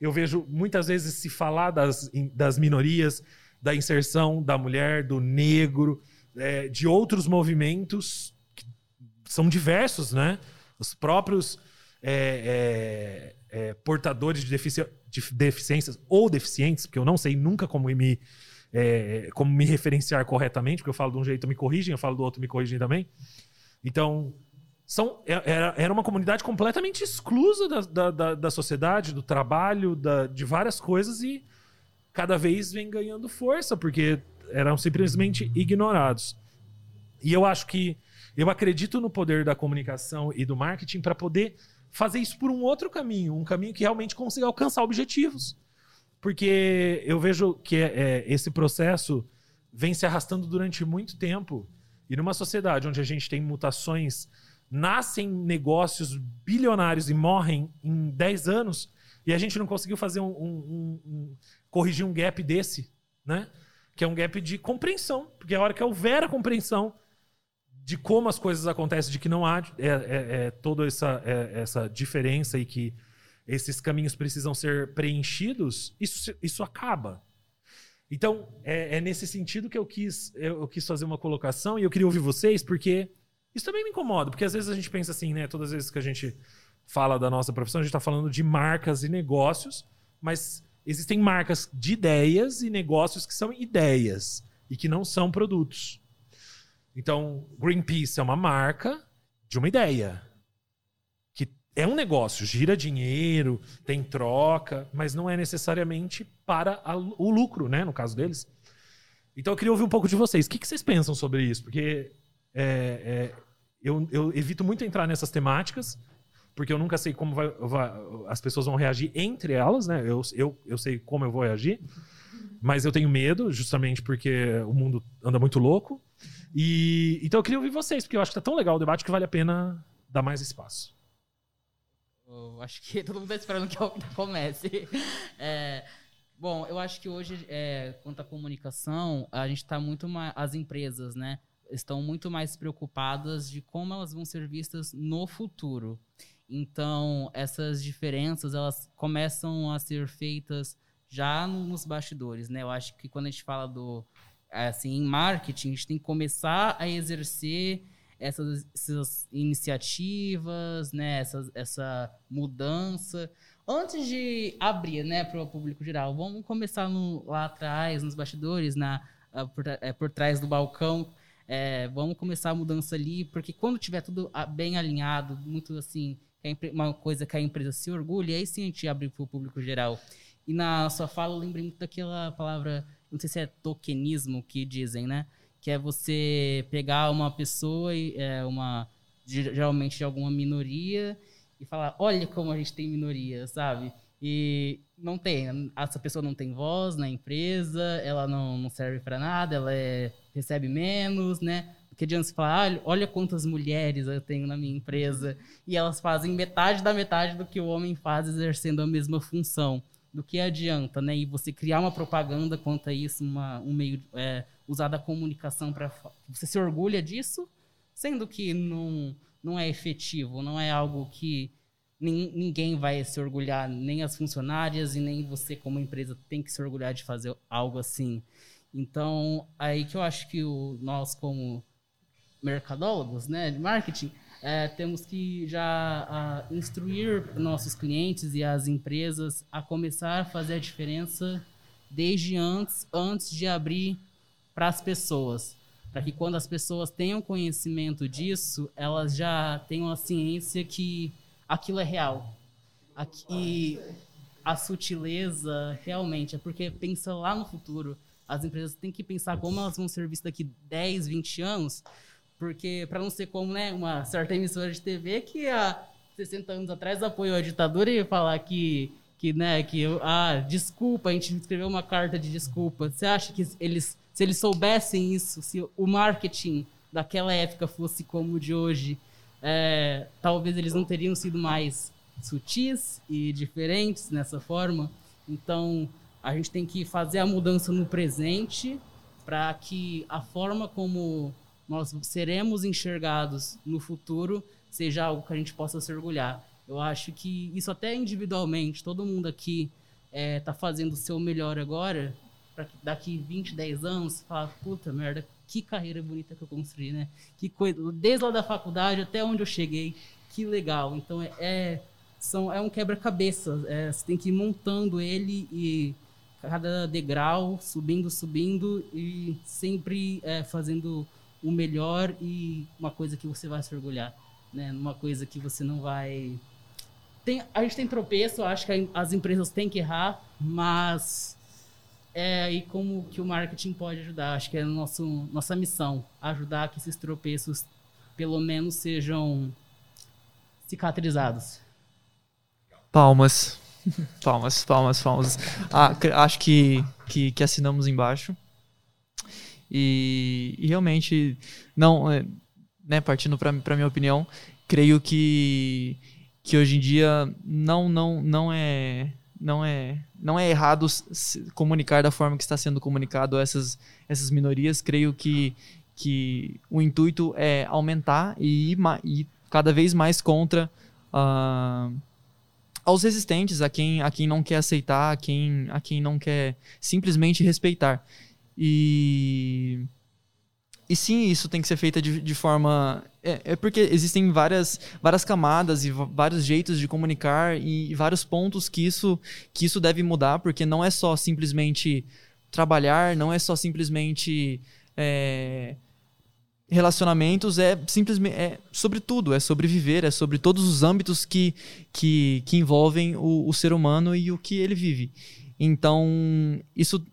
eu vejo muitas vezes se falar das, das minorias, da inserção da mulher, do negro, é, de outros movimentos que são diversos, né? Os próprios é, é, é, portadores de, defici- de deficiências ou deficientes, porque eu não sei nunca como me, é, como me referenciar corretamente, porque eu falo de um jeito me corrigem, eu falo do outro me corrigem também. Então, são, é- era, era uma comunidade completamente exclusa da, da, da, da sociedade, do trabalho, da, de várias coisas e cada vez vem ganhando força, porque eram simplesmente ignorados. E eu acho que eu acredito no poder da comunicação e do marketing para poder fazer isso por um outro caminho, um caminho que realmente consiga alcançar objetivos. Porque eu vejo que é, esse processo vem se arrastando durante muito tempo. E numa sociedade onde a gente tem mutações, nascem negócios bilionários e morrem em 10 anos, e a gente não conseguiu fazer um, um- um- um- corrigir um gap desse, né? Que é um gap de compreensão. Porque a hora que houver a compreensão de como as coisas acontecem, de que não há é, é- é toda essa, é- essa diferença e que esses caminhos precisam ser preenchidos, isso, isso acaba. Então, é, é nesse sentido que eu quis, eu, eu quis fazer uma colocação e eu queria ouvir vocês, porque isso também me incomoda, porque às vezes a gente pensa assim, né? Todas as vezes que a gente fala da nossa profissão, a gente está falando de marcas e negócios, mas existem marcas de ideias e negócios que são ideias e que não são produtos. Então, Greenpeace é uma marca de uma ideia. É um negócio, gira dinheiro, tem troca, mas não é necessariamente para a- o lucro, né? No caso deles. Então eu queria ouvir um pouco de vocês. O que, que vocês pensam sobre isso? Porque é, é, eu, eu evito muito entrar nessas temáticas, porque eu nunca sei como vai, vai- as pessoas vão reagir entre elas, né? Eu, eu, eu sei como eu vou reagir, mas eu tenho medo, justamente porque o mundo anda muito louco. E então eu queria ouvir vocês, porque eu acho que tá tão legal o debate que vale a pena dar mais espaço. Eu acho que todo mundo tá esperando que eu comece. É, bom, eu acho que hoje, é, quanto à comunicação, a gente está muito mais. As empresas, né? Estão muito mais preocupadas de como elas vão ser vistas no futuro. Então, essas diferenças, elas começam a ser feitas já no- nos bastidores, né? Eu acho que quando a gente fala do assim, em marketing, a gente tem que começar a exercer essas, essas iniciativas, né? Essa mudança. Antes de abrir, né, para o público geral, vamos começar no- lá atrás, nos bastidores, na, por, eh, por trás do balcão. É, vamos começar a mudança ali, porque quando tiver tudo bem alinhado, muito assim, uma coisa que a empresa se orgulha, aí sim a gente abre para o público geral. E na sua fala, eu lembrei muito daquela palavra, não sei se é tokenismo que dizem, né? Que é você pegar uma pessoa, é, uma, geralmente de alguma minoria, e falar, olha como a gente tem minoria, sabe? E não tem, essa pessoa não tem voz na empresa, ela não, não serve para nada, ela é- recebe menos, né? Porque adianta você falar, olha, olha quantas mulheres eu tenho na minha empresa, e elas fazem metade da metade do que o homem faz exercendo a mesma função. Do que adianta, né? E você criar uma propaganda quanto a isso, uma, um meio, é, usar da comunicação para você se orgulha disso, sendo que não, não é efetivo, não é algo que nin- ninguém vai se orgulhar, nem as funcionárias e nem você como empresa tem que se orgulhar de fazer algo assim. Então, aí que eu acho que o, nós como mercadólogos, né, de marketing, é, temos que já ah, instruir nossos clientes e as empresas a começar a fazer a diferença desde antes, antes de abrir para as pessoas, para que quando as pessoas tenham conhecimento disso, elas já tenham a ciência que aquilo é real. Aqui a sutileza realmente é porque pensa lá no futuro. As empresas têm que pensar como elas vão ser vistas daqui 10, 20 anos, porque para não ser como né, uma certa emissora de TV que há 60 anos atrás apoiou a ditadura e falar que que né que ah desculpa a gente escreveu uma carta de desculpa. Você acha que eles se eles soubessem isso se o marketing daquela época fosse como o de hoje é, talvez eles não teriam sido mais sutis e diferentes nessa forma. Então a gente tem que fazer a mudança no presente para que a forma como nós seremos enxergados no futuro seja algo que a gente possa se orgulhar. Eu acho que isso até individualmente, todo mundo aqui está fazendo o seu melhor agora, para daqui 20, 10 anos, falar, puta merda, que carreira bonita que eu construí, né? Que coisa, desde lá da faculdade até onde eu cheguei, que legal. Então é, é, são, é um quebra-cabeça, é, você tem que ir montando ele e cada degrau, subindo, subindo e sempre é, fazendo o melhor e uma coisa que você vai se orgulhar, né? Uma coisa que você não vai tem, a gente tem tropeço, acho que as empresas têm que errar, mas é aí como que o marketing pode ajudar. Acho que é nosso, nossa missão, ajudar que esses tropeços pelo menos sejam cicatrizados. Palmas. Palmas, palmas, palmas. Ah, acho que, que, que assinamos embaixo. E, e realmente, não, é, né, partindo para para minha opinião, creio que que hoje em dia não não não é não é não é errado comunicar da forma que está sendo comunicado a essas essas minorias. Creio que que o intuito é aumentar e ir, e cada vez mais contra ah, aos resistentes, a quem, a quem não quer aceitar, a quem, a quem não quer simplesmente respeitar. E, e sim, isso tem que ser feito de, de forma. É, é porque existem várias, várias camadas e vários jeitos de comunicar e vários pontos que isso, que isso deve mudar, porque não é só simplesmente trabalhar, não é só simplesmente. é, relacionamentos é simplesmente é sobre tudo, é sobre viver, é sobre todos os âmbitos que, que, que envolvem o, o ser humano e o que ele vive. Então, isso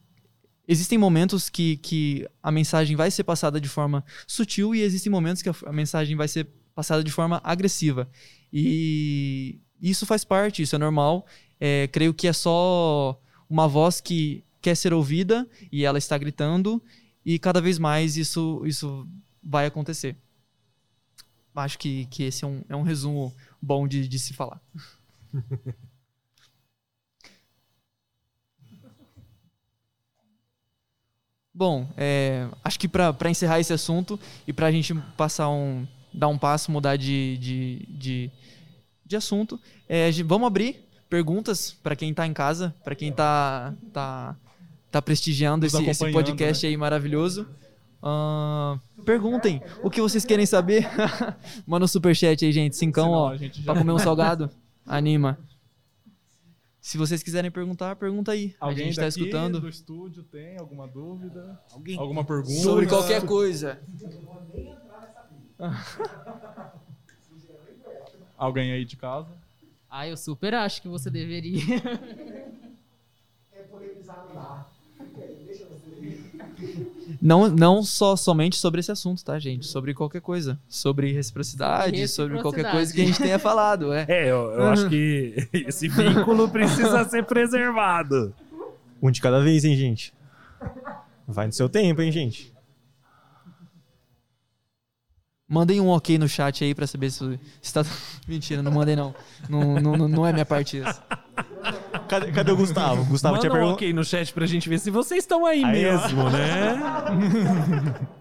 existem momentos que, que a mensagem vai ser passada de forma sutil e existem momentos que a, a mensagem vai ser passada de forma agressiva. E isso faz parte, isso é normal. É, creio que é só uma voz que quer ser ouvida e ela está gritando e cada vez mais isso, isso vai acontecer. Acho que, que esse é um, é um resumo bom de, de se falar. Bom, é, acho que para encerrar esse assunto e para a gente passar um, dar um passo, mudar de, de, de, de assunto, é, vamos abrir perguntas para quem está em casa, para quem está tá, tá prestigiando esse, esse podcast aí maravilhoso. Ahn, perguntem o que vocês querem saber. Manda um superchat aí, gente. Cincão, Senão ó. a gente já- Pra comer um salgado. Anima. Se vocês quiserem perguntar, pergunta aí. a Alguém gente tá daqui escutando. do estúdio tem alguma dúvida? Alguém Alguma pergunta? Sobre qualquer coisa. Alguém aí de casa? Ah, eu super acho que você deveria. Não, não só somente sobre esse assunto, tá, gente? Sobre qualquer coisa. Sobre reciprocidade, sobre qualquer coisa que a gente tenha falado. É. É, eu, eu acho que esse vínculo precisa ser preservado. Um de cada vez, hein, gente? Vai no seu tempo, hein, gente? Mandem um ok no chat aí pra saber se, se tá. Mentira, não mandei não. Não, não, não é minha parte isso. Cadê, cadê o Gustavo? Gustavo Manda tinha um perguntado. ok no chat pra gente ver se vocês estão aí, Aí, ó. mesmo, né?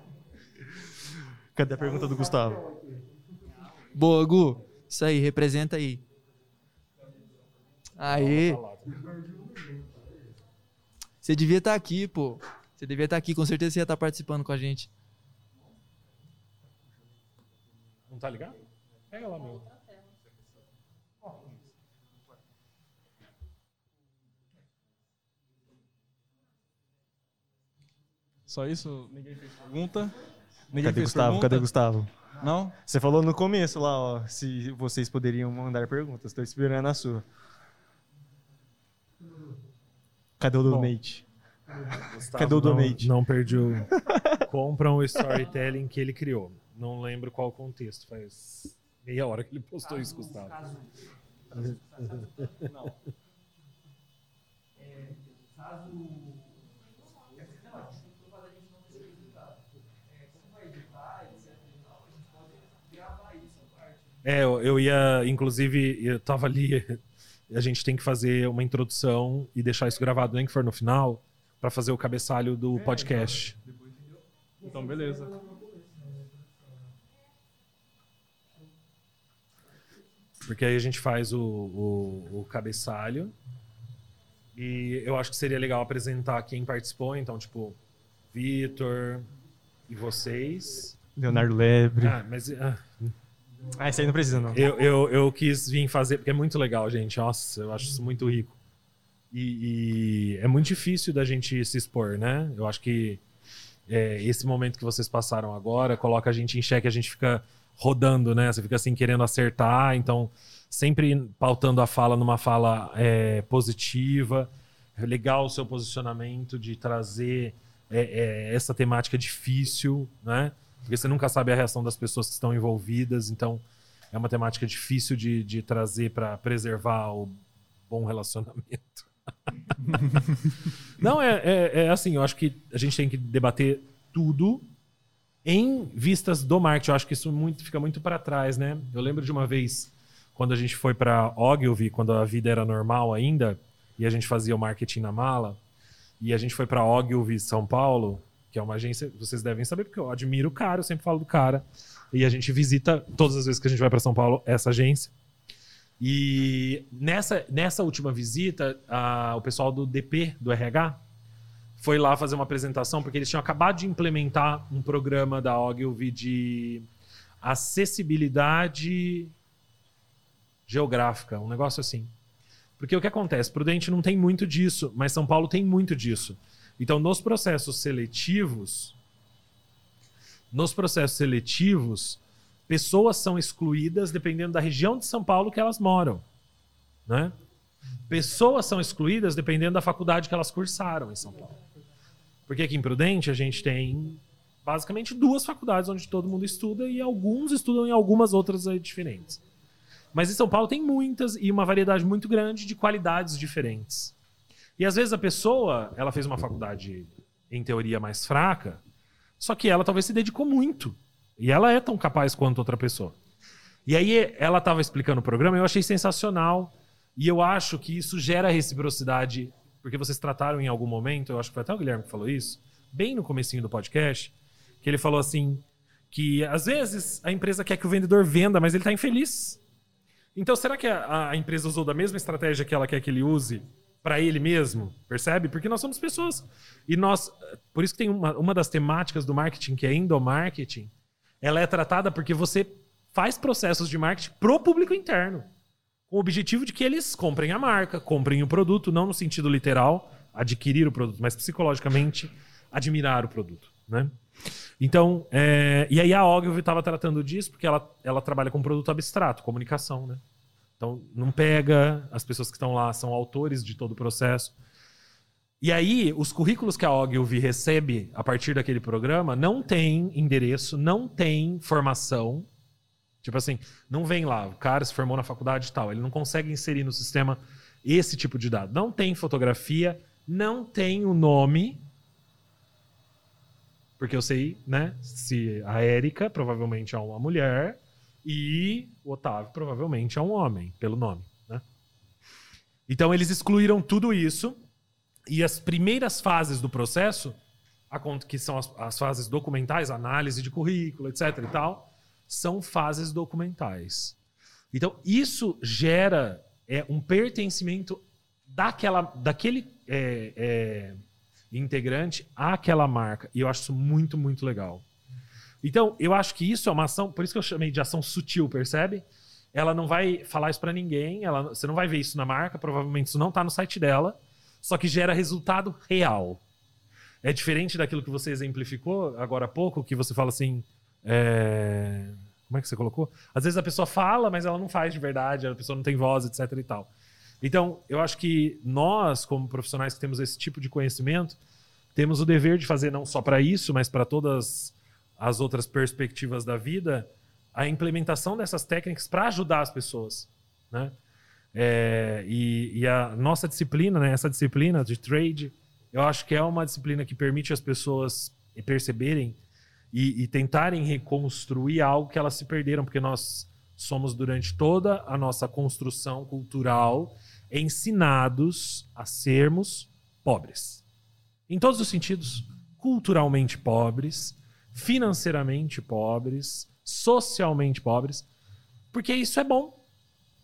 Cadê a pergunta do Gustavo? Boa, Gu. Isso aí, representa aí. Aí. Você devia estar aqui, pô. Você devia estar aqui, com certeza você ia estar participando com a gente. Não tá ligado? Pega lá, meu. Só isso? Ninguém fez pergunta? Ninguém Cadê fez Gustavo? pergunta? Cadê Gustavo? Não? Você falou no começo lá, ó, se vocês poderiam mandar perguntas. Estou esperando a sua. Cadê o donate? Cadê o não- donate? Não, perdi o. Compram o storytelling que ele criou. Não lembro qual contexto. Faz meia hora que ele postou isso, Gustavo. É, eu, eu ia, inclusive, eu tava ali. A gente tem que fazer uma introdução e deixar isso gravado, nem que for no final, para fazer o cabeçalho do podcast. Então, beleza. Porque aí a gente faz o, o, o cabeçalho. E eu acho que seria legal apresentar quem participou. Então, tipo, Vitor e vocês. Leonardo Lebre. Ah, mas ah, Ah, esse aí não precisa, não. eu, eu, eu quis vir fazer, porque é muito legal, gente. Nossa, eu acho isso muito rico. E, e é muito difícil da gente se expor, né? Eu acho que é, esse momento que vocês passaram agora coloca a gente em xeque, a gente fica rodando, né? Você fica assim querendo acertar, então sempre pautando a fala numa fala é, positiva. É legal o seu posicionamento de trazer é, é, essa temática difícil, né? Porque você nunca sabe a reação das pessoas que estão envolvidas, então é uma temática difícil de, de trazer para preservar o bom relacionamento. Não, é, é, é assim, eu acho que a gente tem que debater tudo em vistas do marketing. Eu acho que isso muito, fica muito para trás, né? Eu lembro de uma vez, quando a gente foi para Ogilvy, quando a vida era normal ainda, e a gente fazia o marketing na mala, e a gente foi para Ogilvy, São Paulo, que é uma agência, vocês devem saber, porque eu admiro o cara, eu sempre falo do cara, e a gente visita, todas as vezes que a gente vai para São Paulo, essa agência. E nessa, nessa última visita, a- o pessoal do DP, do RH, foi lá fazer uma apresentação, porque eles tinham acabado de implementar um programa da Ogilvy de acessibilidade geográfica, um negócio assim. Porque o que acontece? Prudente não tem muito disso, mas São Paulo tem muito disso. Então, nos processos seletivos, nos processos seletivos, pessoas são excluídas dependendo da região de São Paulo que elas moram, né? Pessoas são excluídas dependendo da faculdade que elas cursaram em São Paulo. Porque aqui em Prudente a gente tem basicamente duas faculdades onde todo mundo estuda e alguns estudam em algumas outras diferentes. Mas em São Paulo tem muitas e uma variedade muito grande de qualidades diferentes. E às vezes a pessoa, ela fez uma faculdade em teoria mais fraca, só que ela talvez se dedicou muito. E ela é tão capaz quanto outra pessoa. E aí ela estava explicando o programa, eu achei sensacional. E eu acho que isso gera reciprocidade, porque vocês trataram em algum momento, eu acho que foi até o Guilherme que falou isso, bem no comecinho do podcast, que ele falou assim, que às vezes a empresa quer que o vendedor venda, mas ele está infeliz. Então, será que a, a empresa usou da mesma estratégia que ela quer que ele use para ele mesmo? Percebe? Porque nós somos pessoas. E nós. Por isso que tem uma, uma das temáticas do marketing, que é endomarketing, ela é tratada porque você faz processos de marketing pro público interno. Com o objetivo de que eles comprem a marca, comprem o produto, não no sentido literal, adquirir o produto, mas psicologicamente admirar o produto. Né? Então, é, e aí a Ogilvy estava tratando disso porque ela, ela trabalha com produto abstrato, comunicação, né? Então, não pega, as pessoas que estão lá são autores de todo o processo. E aí, os currículos que a Ogilvy recebe a partir daquele programa não tem endereço, não tem formação. Tipo assim, não vem lá, o cara se formou na faculdade e tal. Ele não consegue inserir no sistema esse tipo de dado. Não tem fotografia, não tem o nome. Porque eu sei, né? Se a Érica provavelmente é uma mulher e o Otávio provavelmente é um homem, pelo nome, né? Então eles excluíram tudo isso e as primeiras fases do processo, que são as, as fases documentais, análise de currículo, etc e tal, são fases documentais. Então isso gera é, um pertencimento daquela, daquele é, é, integrante àquela marca. E eu acho isso muito, muito legal. Então, eu acho que isso é uma ação, por isso que eu chamei de ação sutil, percebe? Ela não vai falar isso pra ninguém, ela, você não vai ver isso na marca, provavelmente isso não tá no site dela, só que gera resultado real. É diferente daquilo que você exemplificou agora há pouco, que você fala assim. É, Como é que você colocou? Às vezes a pessoa fala, mas ela não faz de verdade, a pessoa não tem voz, etc e tal. Então, eu acho que nós, como profissionais que temos esse tipo de conhecimento, temos o dever de fazer não só para isso, mas para todas as outras perspectivas da vida, a implementação dessas técnicas para ajudar as pessoas, né? É, e, e a nossa disciplina, né, essa disciplina de trade, eu acho que é uma disciplina que permite as pessoas perceberem e, e tentarem reconstruir algo que elas se perderam, porque nós somos, durante toda a nossa construção cultural, ensinados a sermos pobres. Em todos os sentidos. Culturalmente pobres, financeiramente pobres, socialmente pobres, porque isso é bom.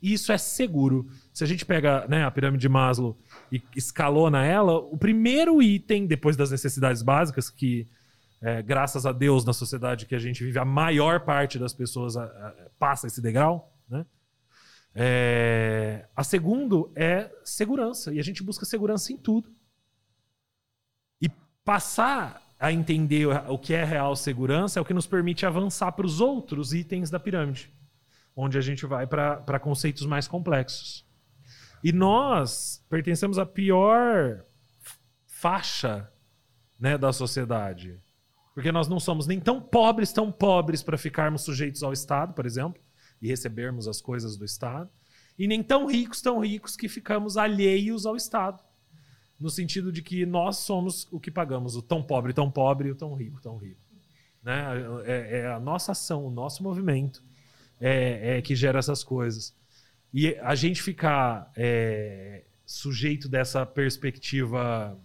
Isso é seguro. Se a gente pega né, a pirâmide de Maslow e escalona ela, o primeiro item, depois das necessidades básicas, que é, graças a Deus na sociedade que a gente vive, a maior parte das pessoas a- a- passa esse degrau, né? É, a segundo é segurança. E a gente busca segurança em tudo. E passar a entender o que é real segurança é o que nos permite avançar para os outros itens da pirâmide, onde a gente vai para conceitos mais complexos. E nós pertencemos à pior faixa né, da sociedade. Porque nós não somos nem tão pobres, tão pobres para ficarmos sujeitos ao Estado, por exemplo, e recebermos as coisas do Estado, e nem tão ricos, tão ricos que ficamos alheios ao Estado. No sentido de que nós somos o que pagamos, o tão pobre, tão pobre, e o tão rico, tão rico. Né? É, é a nossa ação, o nosso movimento é, é que gera essas coisas. E a gente ficar é, sujeito dessa perspectiva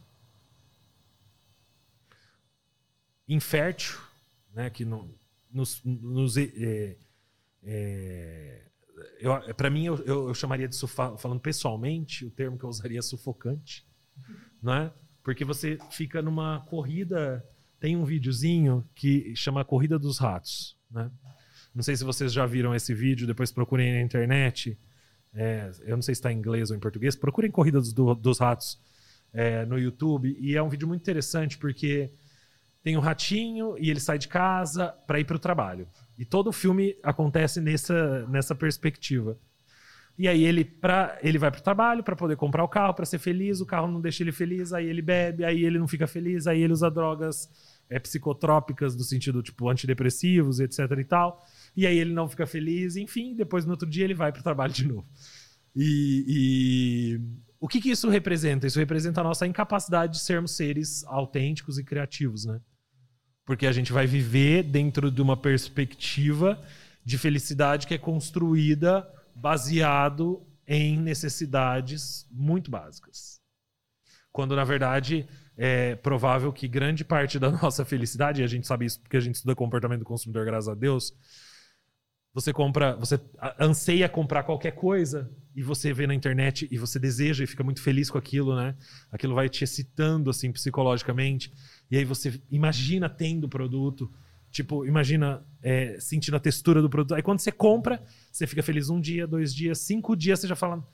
infértil, né, que não, nos, nos é, é, para mim eu, eu, chamaria de falando pessoalmente o termo que eu usaria é sufocante, né? Porque você fica numa corrida, tem um videozinho que chama Corrida dos Ratos, né? Não sei se vocês já viram esse vídeo, depois procurem na internet. É, eu não sei se está em inglês ou em português. Procurem Corrida dos, dos Ratos é, no YouTube. E é um vídeo muito interessante porque tem um ratinho e ele sai de casa para ir para o trabalho. E todo o filme acontece nessa, nessa perspectiva. E aí ele, pra, ele vai para o trabalho para poder comprar o carro, para ser feliz. O carro não deixa ele feliz, aí ele bebe, aí ele não fica feliz, aí ele usa drogas é, psicotrópicas, do sentido tipo antidepressivos, etc e tal. E aí ele não fica feliz, enfim, depois no outro dia ele vai para o trabalho de novo. E, o que, que isso representa? Isso representa a nossa incapacidade de sermos seres autênticos e criativos, né? Porque a gente vai viver dentro de uma perspectiva de felicidade que é construída baseado em necessidades muito básicas. Quando, na verdade, é provável que grande parte da nossa felicidade, e a gente sabe isso porque a gente estuda comportamento do consumidor, graças a Deus, você compra, você anseia comprar qualquer coisa e você vê na internet e você deseja e fica muito feliz com aquilo, né? Aquilo vai te excitando assim psicologicamente e aí você imagina tendo o produto, tipo imagina é, sentindo a textura do produto. Aí quando você compra, você fica feliz um dia, dois dias, cinco dias, você já fala,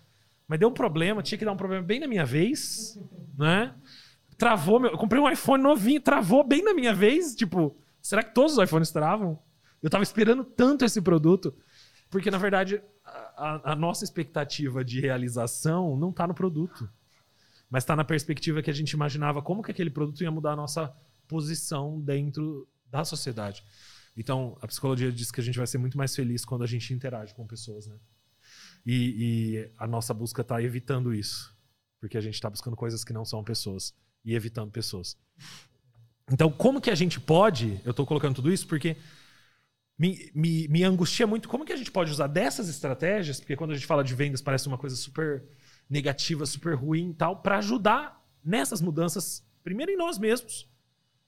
mas deu um problema, tinha que dar um problema bem na minha vez, né? Travou meu, eu comprei um iPhone novinho, travou bem na minha vez, tipo, será que todos os iPhones travam? Eu tava esperando tanto esse produto, porque na verdade a, a nossa expectativa de realização não tá no produto. mas está na perspectiva que a gente imaginava como que aquele produto ia mudar a nossa posição dentro da sociedade. Então, a psicologia diz que a gente vai ser muito mais feliz quando a gente interage com pessoas, né? E, e a nossa busca está evitando isso, porque a gente está buscando coisas que não são pessoas e evitando pessoas. Então, como que a gente pode? Eu estou colocando tudo isso porque me, me, me angustia muito como que a gente pode usar dessas estratégias, porque quando a gente fala de vendas parece uma coisa super negativa, super ruim e tal, para ajudar nessas mudanças, primeiro em nós mesmos,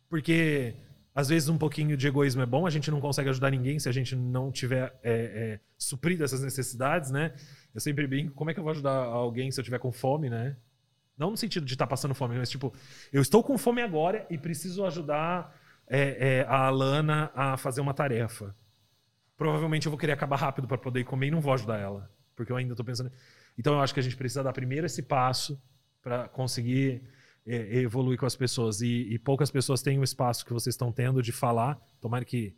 porque às vezes um pouquinho de egoísmo é bom, a gente não consegue ajudar ninguém se a gente não tiver é, é, suprido essas necessidades, né? Eu sempre brinco, como é que eu vou ajudar alguém se eu tiver com fome, né? Não no sentido de estar tá passando fome, mas tipo, eu estou com fome agora e preciso ajudar é, é, a Alana a fazer uma tarefa. Provavelmente eu vou querer acabar rápido para poder comer e não vou ajudar ela, porque eu ainda estou pensando. Então eu acho que a gente precisa dar primeiro esse passo para conseguir é, evoluir com as pessoas. E, e, poucas pessoas têm o espaço que vocês estão tendo de falar. Tomara que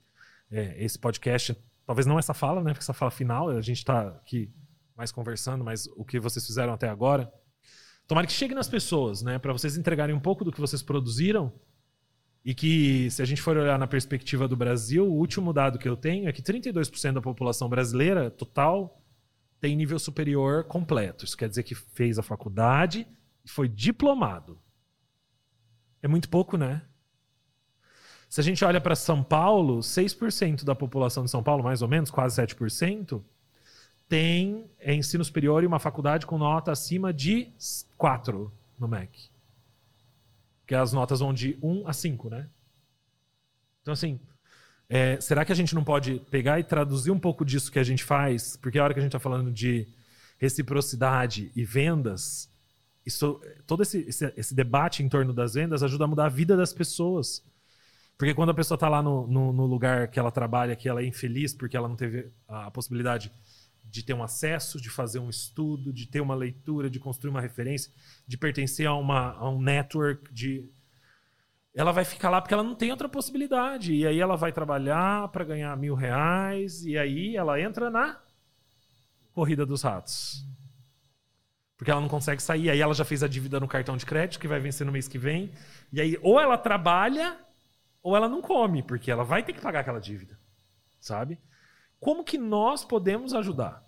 é, esse podcast, talvez não essa fala, né? Porque essa fala final, a gente está aqui mais conversando, mas o que vocês fizeram até agora. Tomara que chegue nas pessoas, né? Para vocês entregarem um pouco do que vocês produziram. E que, se a gente for olhar na perspectiva do Brasil, o último dado que eu tenho é que 32% da população brasileira total tem nível superior completo. Isso quer dizer que fez a faculdade e foi diplomado. É muito pouco, né? Se a gente olha para São Paulo, 6% da população de São Paulo, mais ou menos, quase 7%, tem ensino superior e uma faculdade com nota acima de 4 no MEC. Que as notas vão de 1 a 5, né? Então, assim, é, será que a gente não pode pegar e traduzir um pouco disso que a gente faz? Porque a hora que a gente está falando de reciprocidade e vendas, isso, todo esse, esse, esse, debate em torno das vendas ajuda a mudar a vida das pessoas. Porque quando a pessoa está lá no, no, no, lugar que ela trabalha, que ela é infeliz porque ela não teve a possibilidade de ter um acesso, de fazer um estudo, de ter uma leitura, de construir uma referência, de pertencer a, uma, a um network, de ela vai ficar lá porque ela não tem outra possibilidade. E aí ela vai trabalhar para ganhar mil reais, e aí ela entra na corrida dos ratos. Porque ela não consegue sair. Aí ela já fez a dívida no cartão de crédito, que vai vencer no mês que vem. E aí, ou ela trabalha, ou ela não come, porque ela vai ter que pagar aquela dívida. Sabe? Como que nós podemos ajudar?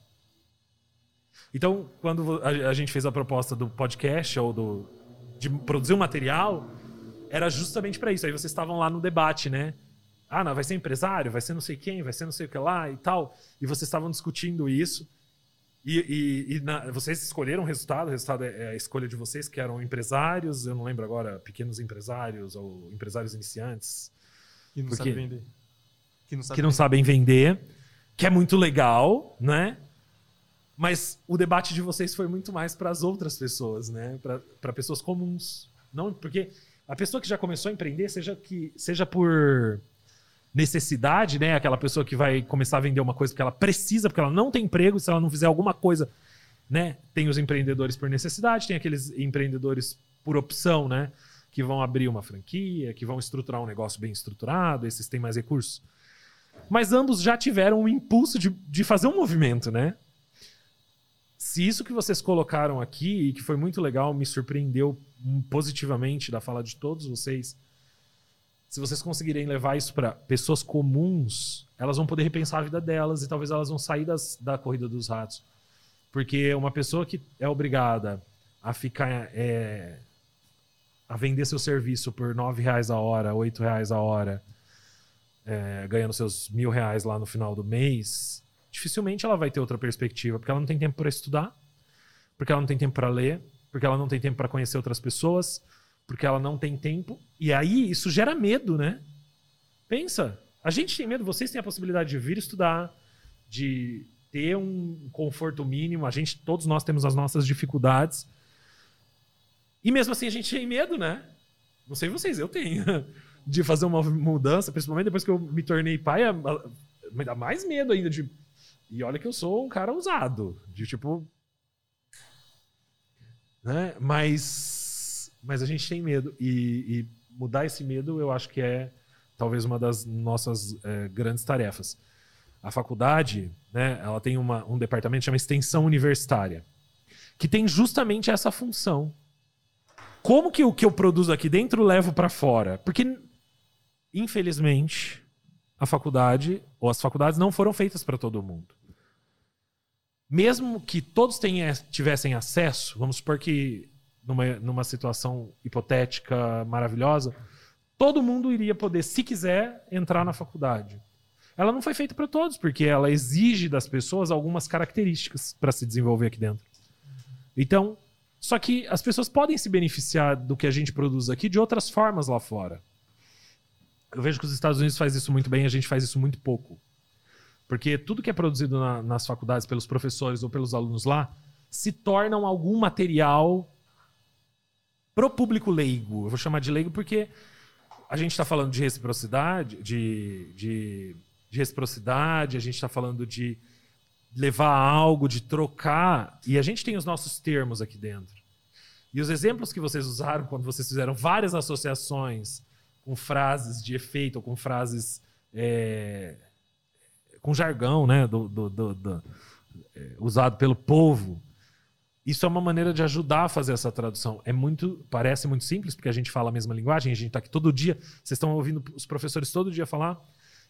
Então, quando a gente fez a proposta do podcast ou do, de produzir um material, era justamente para isso. Aí vocês estavam lá no debate, né? Ah, não, vai ser empresário, vai ser não sei quem, vai ser não sei o que lá e tal. E vocês estavam discutindo isso. E, e, e na, vocês escolheram o resultado, o resultado é, é a escolha de vocês, que eram empresários, eu não lembro agora, pequenos empresários ou empresários iniciantes. Que não porque, sabem vender. Que não, sabe que não vender. sabem vender, que é muito legal, né? Mas o debate de vocês foi muito mais para as outras pessoas, né? Para pessoas comuns. Não, porque a pessoa que já começou a empreender, seja, que, seja por necessidade, né? Aquela pessoa que vai começar a vender uma coisa porque ela precisa, porque ela não tem emprego, se ela não fizer alguma coisa, né? Tem os empreendedores por necessidade, tem aqueles empreendedores por opção, né? Que vão abrir uma franquia, que vão estruturar um negócio bem estruturado, esses têm mais recursos. Mas ambos já tiveram o impulso de, de fazer um movimento, né? Se isso que vocês colocaram aqui, e que foi muito legal, me surpreendeu positivamente da fala de todos vocês, se vocês conseguirem levar isso para pessoas comuns, elas vão poder repensar a vida delas e talvez elas vão sair das, da corrida dos ratos. Porque uma pessoa que é obrigada a ficar é, a vender seu serviço por nove reais a hora, oito reais a hora, é, ganhando seus mil reais lá no final do mês, dificilmente ela vai ter outra perspectiva, porque ela não tem tempo para estudar, porque ela não tem tempo para ler, porque ela não tem tempo para conhecer outras pessoas, porque ela não tem tempo. E aí isso gera medo, né? Pensa, a gente tem medo, vocês têm a possibilidade de vir estudar, de ter um conforto mínimo, a gente, todos nós temos as nossas dificuldades. E mesmo assim a gente tem medo, né? Não sei vocês, eu tenho. De fazer uma mudança, principalmente depois que eu me tornei pai, me dá mais medo ainda de. E olha que eu sou um cara usado. De tipo, né? Mas, mas a gente tem medo. E, e, mudar esse medo, eu acho que é talvez uma das nossas é, grandes tarefas. A faculdade, né, ela tem uma, um departamento que chama extensão universitária, que tem justamente essa função Como que o que eu produzo aqui dentro levo para fora? Porque, infelizmente, a faculdade ou as faculdades não foram feitas para todo mundo. Mesmo que todos tivessem acesso, vamos supor que numa, numa situação hipotética maravilhosa, todo mundo iria poder, se quiser, entrar na faculdade. Ela não foi feita para todos, porque ela exige das pessoas algumas características para se desenvolver aqui dentro. Então, só que as pessoas podem se beneficiar do que a gente produz aqui de outras formas lá fora. Eu vejo que os Estados Unidos faz isso muito bem, a gente faz isso muito pouco. Porque tudo que é produzido na, nas faculdades pelos professores ou pelos alunos lá se tornam algum material pro público leigo. Eu vou chamar de leigo porque a gente está falando de reciprocidade, de, de, de reciprocidade, a gente está falando de levar algo, de trocar, e a gente tem os nossos termos aqui dentro. E os exemplos que vocês usaram quando vocês fizeram várias associações com frases de efeito ou com frases é, com jargão, né, do, do, do, do é, usado pelo povo. Isso é uma maneira de ajudar a fazer essa tradução. É muito, parece muito simples porque a gente fala a mesma linguagem, a gente está aqui todo dia, vocês estão ouvindo os professores todo dia falar,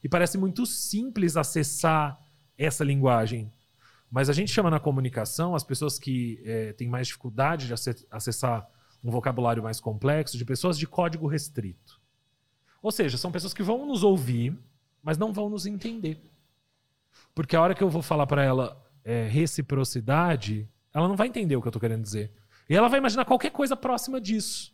e parece muito simples acessar essa linguagem. Mas a gente chama na comunicação as pessoas que é, têm mais dificuldade de acessar um vocabulário mais complexo de pessoas de código restrito. Ou seja, são pessoas que vão nos ouvir, mas não vão nos entender. Porque a hora que eu vou falar para ela é, reciprocidade, ela não vai entender o que eu estou querendo dizer. E ela vai imaginar qualquer coisa próxima disso.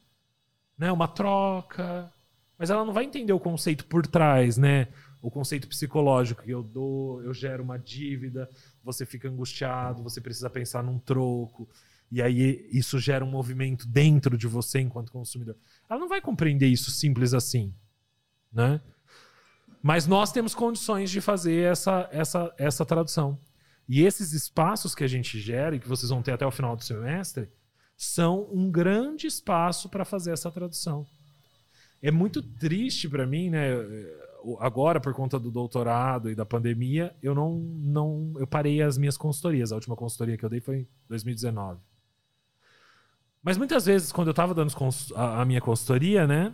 Né? Uma troca. Mas ela não vai entender o conceito por trás, né? o conceito psicológico que eu dou, eu gero uma dívida, você fica angustiado, você precisa pensar num troco, e aí isso gera um movimento dentro de você enquanto consumidor. Ela não vai compreender isso simples assim, né? Mas nós temos condições de fazer essa, essa, essa tradução. E esses espaços que a gente gera e que vocês vão ter até o final do semestre são um grande espaço para fazer essa tradução. É muito triste para mim, né? agora, por conta do doutorado e da pandemia, eu não, não. Eu parei as minhas consultorias. A última consultoria que eu dei foi em 2019. Mas muitas vezes, quando eu estava dando a, minha consultoria, né?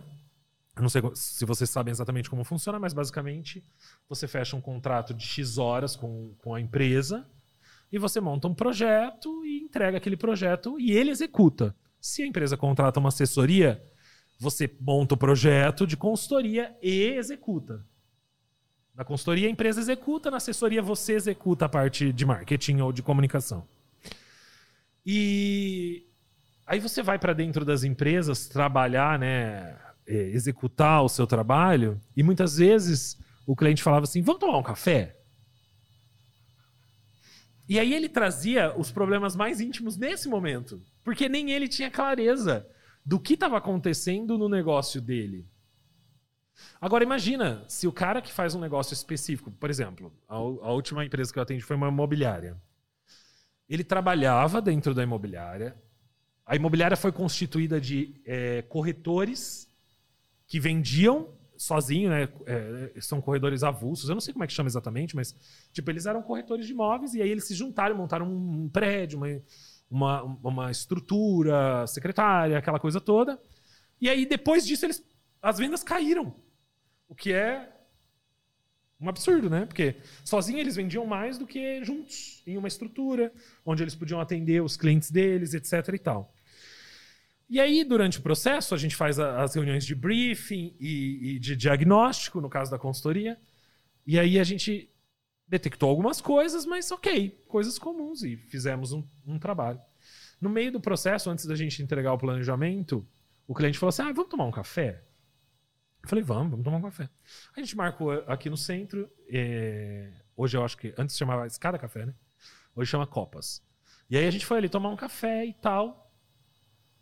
Eu não sei se vocês sabem exatamente como funciona, mas basicamente você fecha um contrato de X horas com, com a empresa e você monta um projeto e entrega aquele projeto e ele executa. Se a empresa contrata uma assessoria, você monta o projeto de consultoria e executa. Na consultoria, a empresa executa, na assessoria, você executa a parte de marketing ou de comunicação. E aí você vai para dentro das empresas trabalhar, né, é, executar o seu trabalho, e muitas vezes o cliente falava assim: vamos tomar um café? E aí ele trazia os problemas mais íntimos nesse momento, porque nem ele tinha clareza do que estava acontecendo no negócio dele. Agora imagina se o cara que faz um negócio específico, por exemplo, a, a última empresa que eu atendi foi uma imobiliária. Ele trabalhava dentro da imobiliária. A imobiliária foi constituída de é, corretores que vendiam sozinho, né? É, são corredores avulsos. Eu não sei como é que chama exatamente, mas tipo eles eram corretores de imóveis e aí eles se juntaram, montaram um prédio, uma, uma, uma estrutura, secretária, aquela coisa toda. E aí, depois disso, eles, as vendas caíram. O que é um absurdo, né? Porque sozinhos eles vendiam mais do que juntos, em uma estrutura, onde eles podiam atender os clientes deles, etc. e tal. E aí, durante o processo, a gente faz as reuniões de briefing e, e de diagnóstico, no caso da consultoria. E aí a gente detectou algumas coisas, mas ok, coisas comuns e fizemos um, um, trabalho. No meio do processo, antes da gente entregar o planejamento, o cliente falou assim: ah, vamos tomar um café? Eu falei, vamos, vamos tomar um café. A gente marcou aqui no centro. É... Hoje eu acho que. Antes chamava Escada Café, né? Hoje chama Copas. E aí a gente foi ali tomar um café e tal.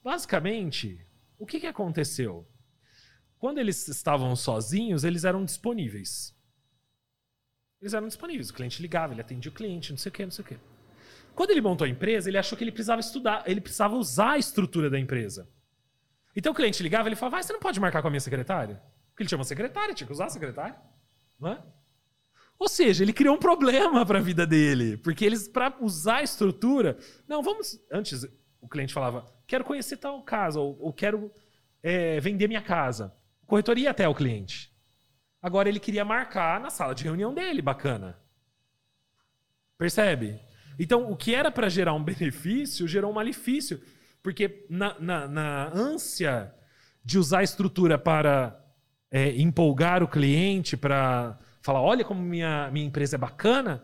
Basicamente, o que, que aconteceu? Quando eles estavam sozinhos, eles eram disponíveis. Eles eram disponíveis. O cliente ligava, ele atendia o cliente, não sei o quê, não sei o quê. Quando ele montou a empresa, ele achou que ele precisava estudar, ele precisava usar a estrutura da empresa. Então o cliente ligava, ele falava, ah, você não pode marcar com a minha secretária? Porque ele tinha uma secretária, tinha que usar a secretária. Não é? Ou seja, ele criou um problema para a vida dele. Porque eles, para usar a estrutura. Não, vamos. Antes, o cliente falava, quero conhecer tal casa, ou, ou quero é, vender minha casa. O corretor ia até o cliente. Agora ele queria marcar na sala de reunião dele, bacana. Percebe? Então, o que era para gerar um benefício, gerou um malefício. Porque na, na, na ânsia de usar a estrutura para é, empolgar o cliente, para falar, olha como minha, minha empresa é bacana,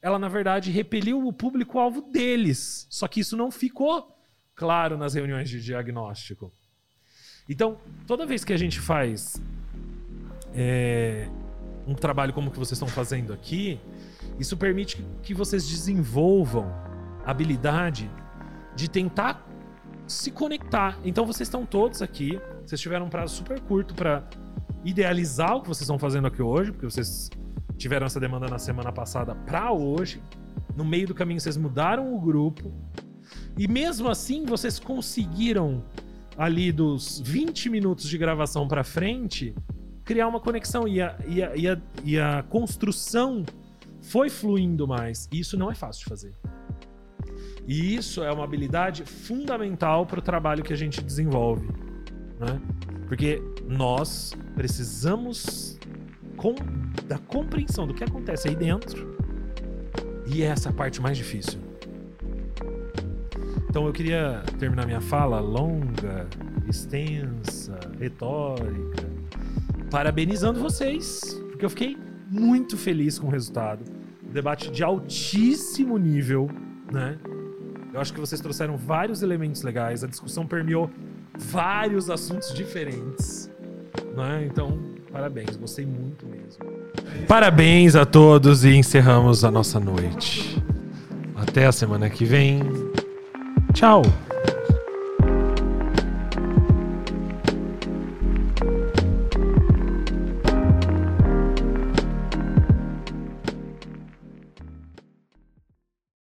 ela, na verdade, repeliu o público-alvo deles. Só que isso não ficou claro nas reuniões de diagnóstico. Então, toda vez que a gente faz é, um trabalho como o que vocês estão fazendo aqui, isso permite que vocês desenvolvam a habilidade de tentar se conectar. Então, vocês estão todos aqui, vocês tiveram um prazo super curto para idealizar o que vocês estão fazendo aqui hoje, porque vocês tiveram essa demanda na semana passada para hoje. No meio do caminho, vocês mudaram o grupo. E mesmo assim, vocês conseguiram, ali dos 20 minutos de gravação para frente, criar uma conexão. E a, e, a, e, a, e a construção foi fluindo mais. E isso não é fácil de fazer. E isso é uma habilidade fundamental para o trabalho que a gente desenvolve. Né? Porque nós precisamos com, da compreensão do que acontece aí dentro. E é essa parte mais difícil. Então eu queria terminar minha fala longa, extensa, retórica, parabenizando vocês, porque eu fiquei muito feliz com o resultado. Debate de altíssimo nível, né? Eu acho que vocês trouxeram vários elementos legais, a discussão permeou vários assuntos diferentes, né? Então, parabéns, gostei muito mesmo. Parabéns a todos e encerramos a nossa noite. Até a semana que vem. Tchau.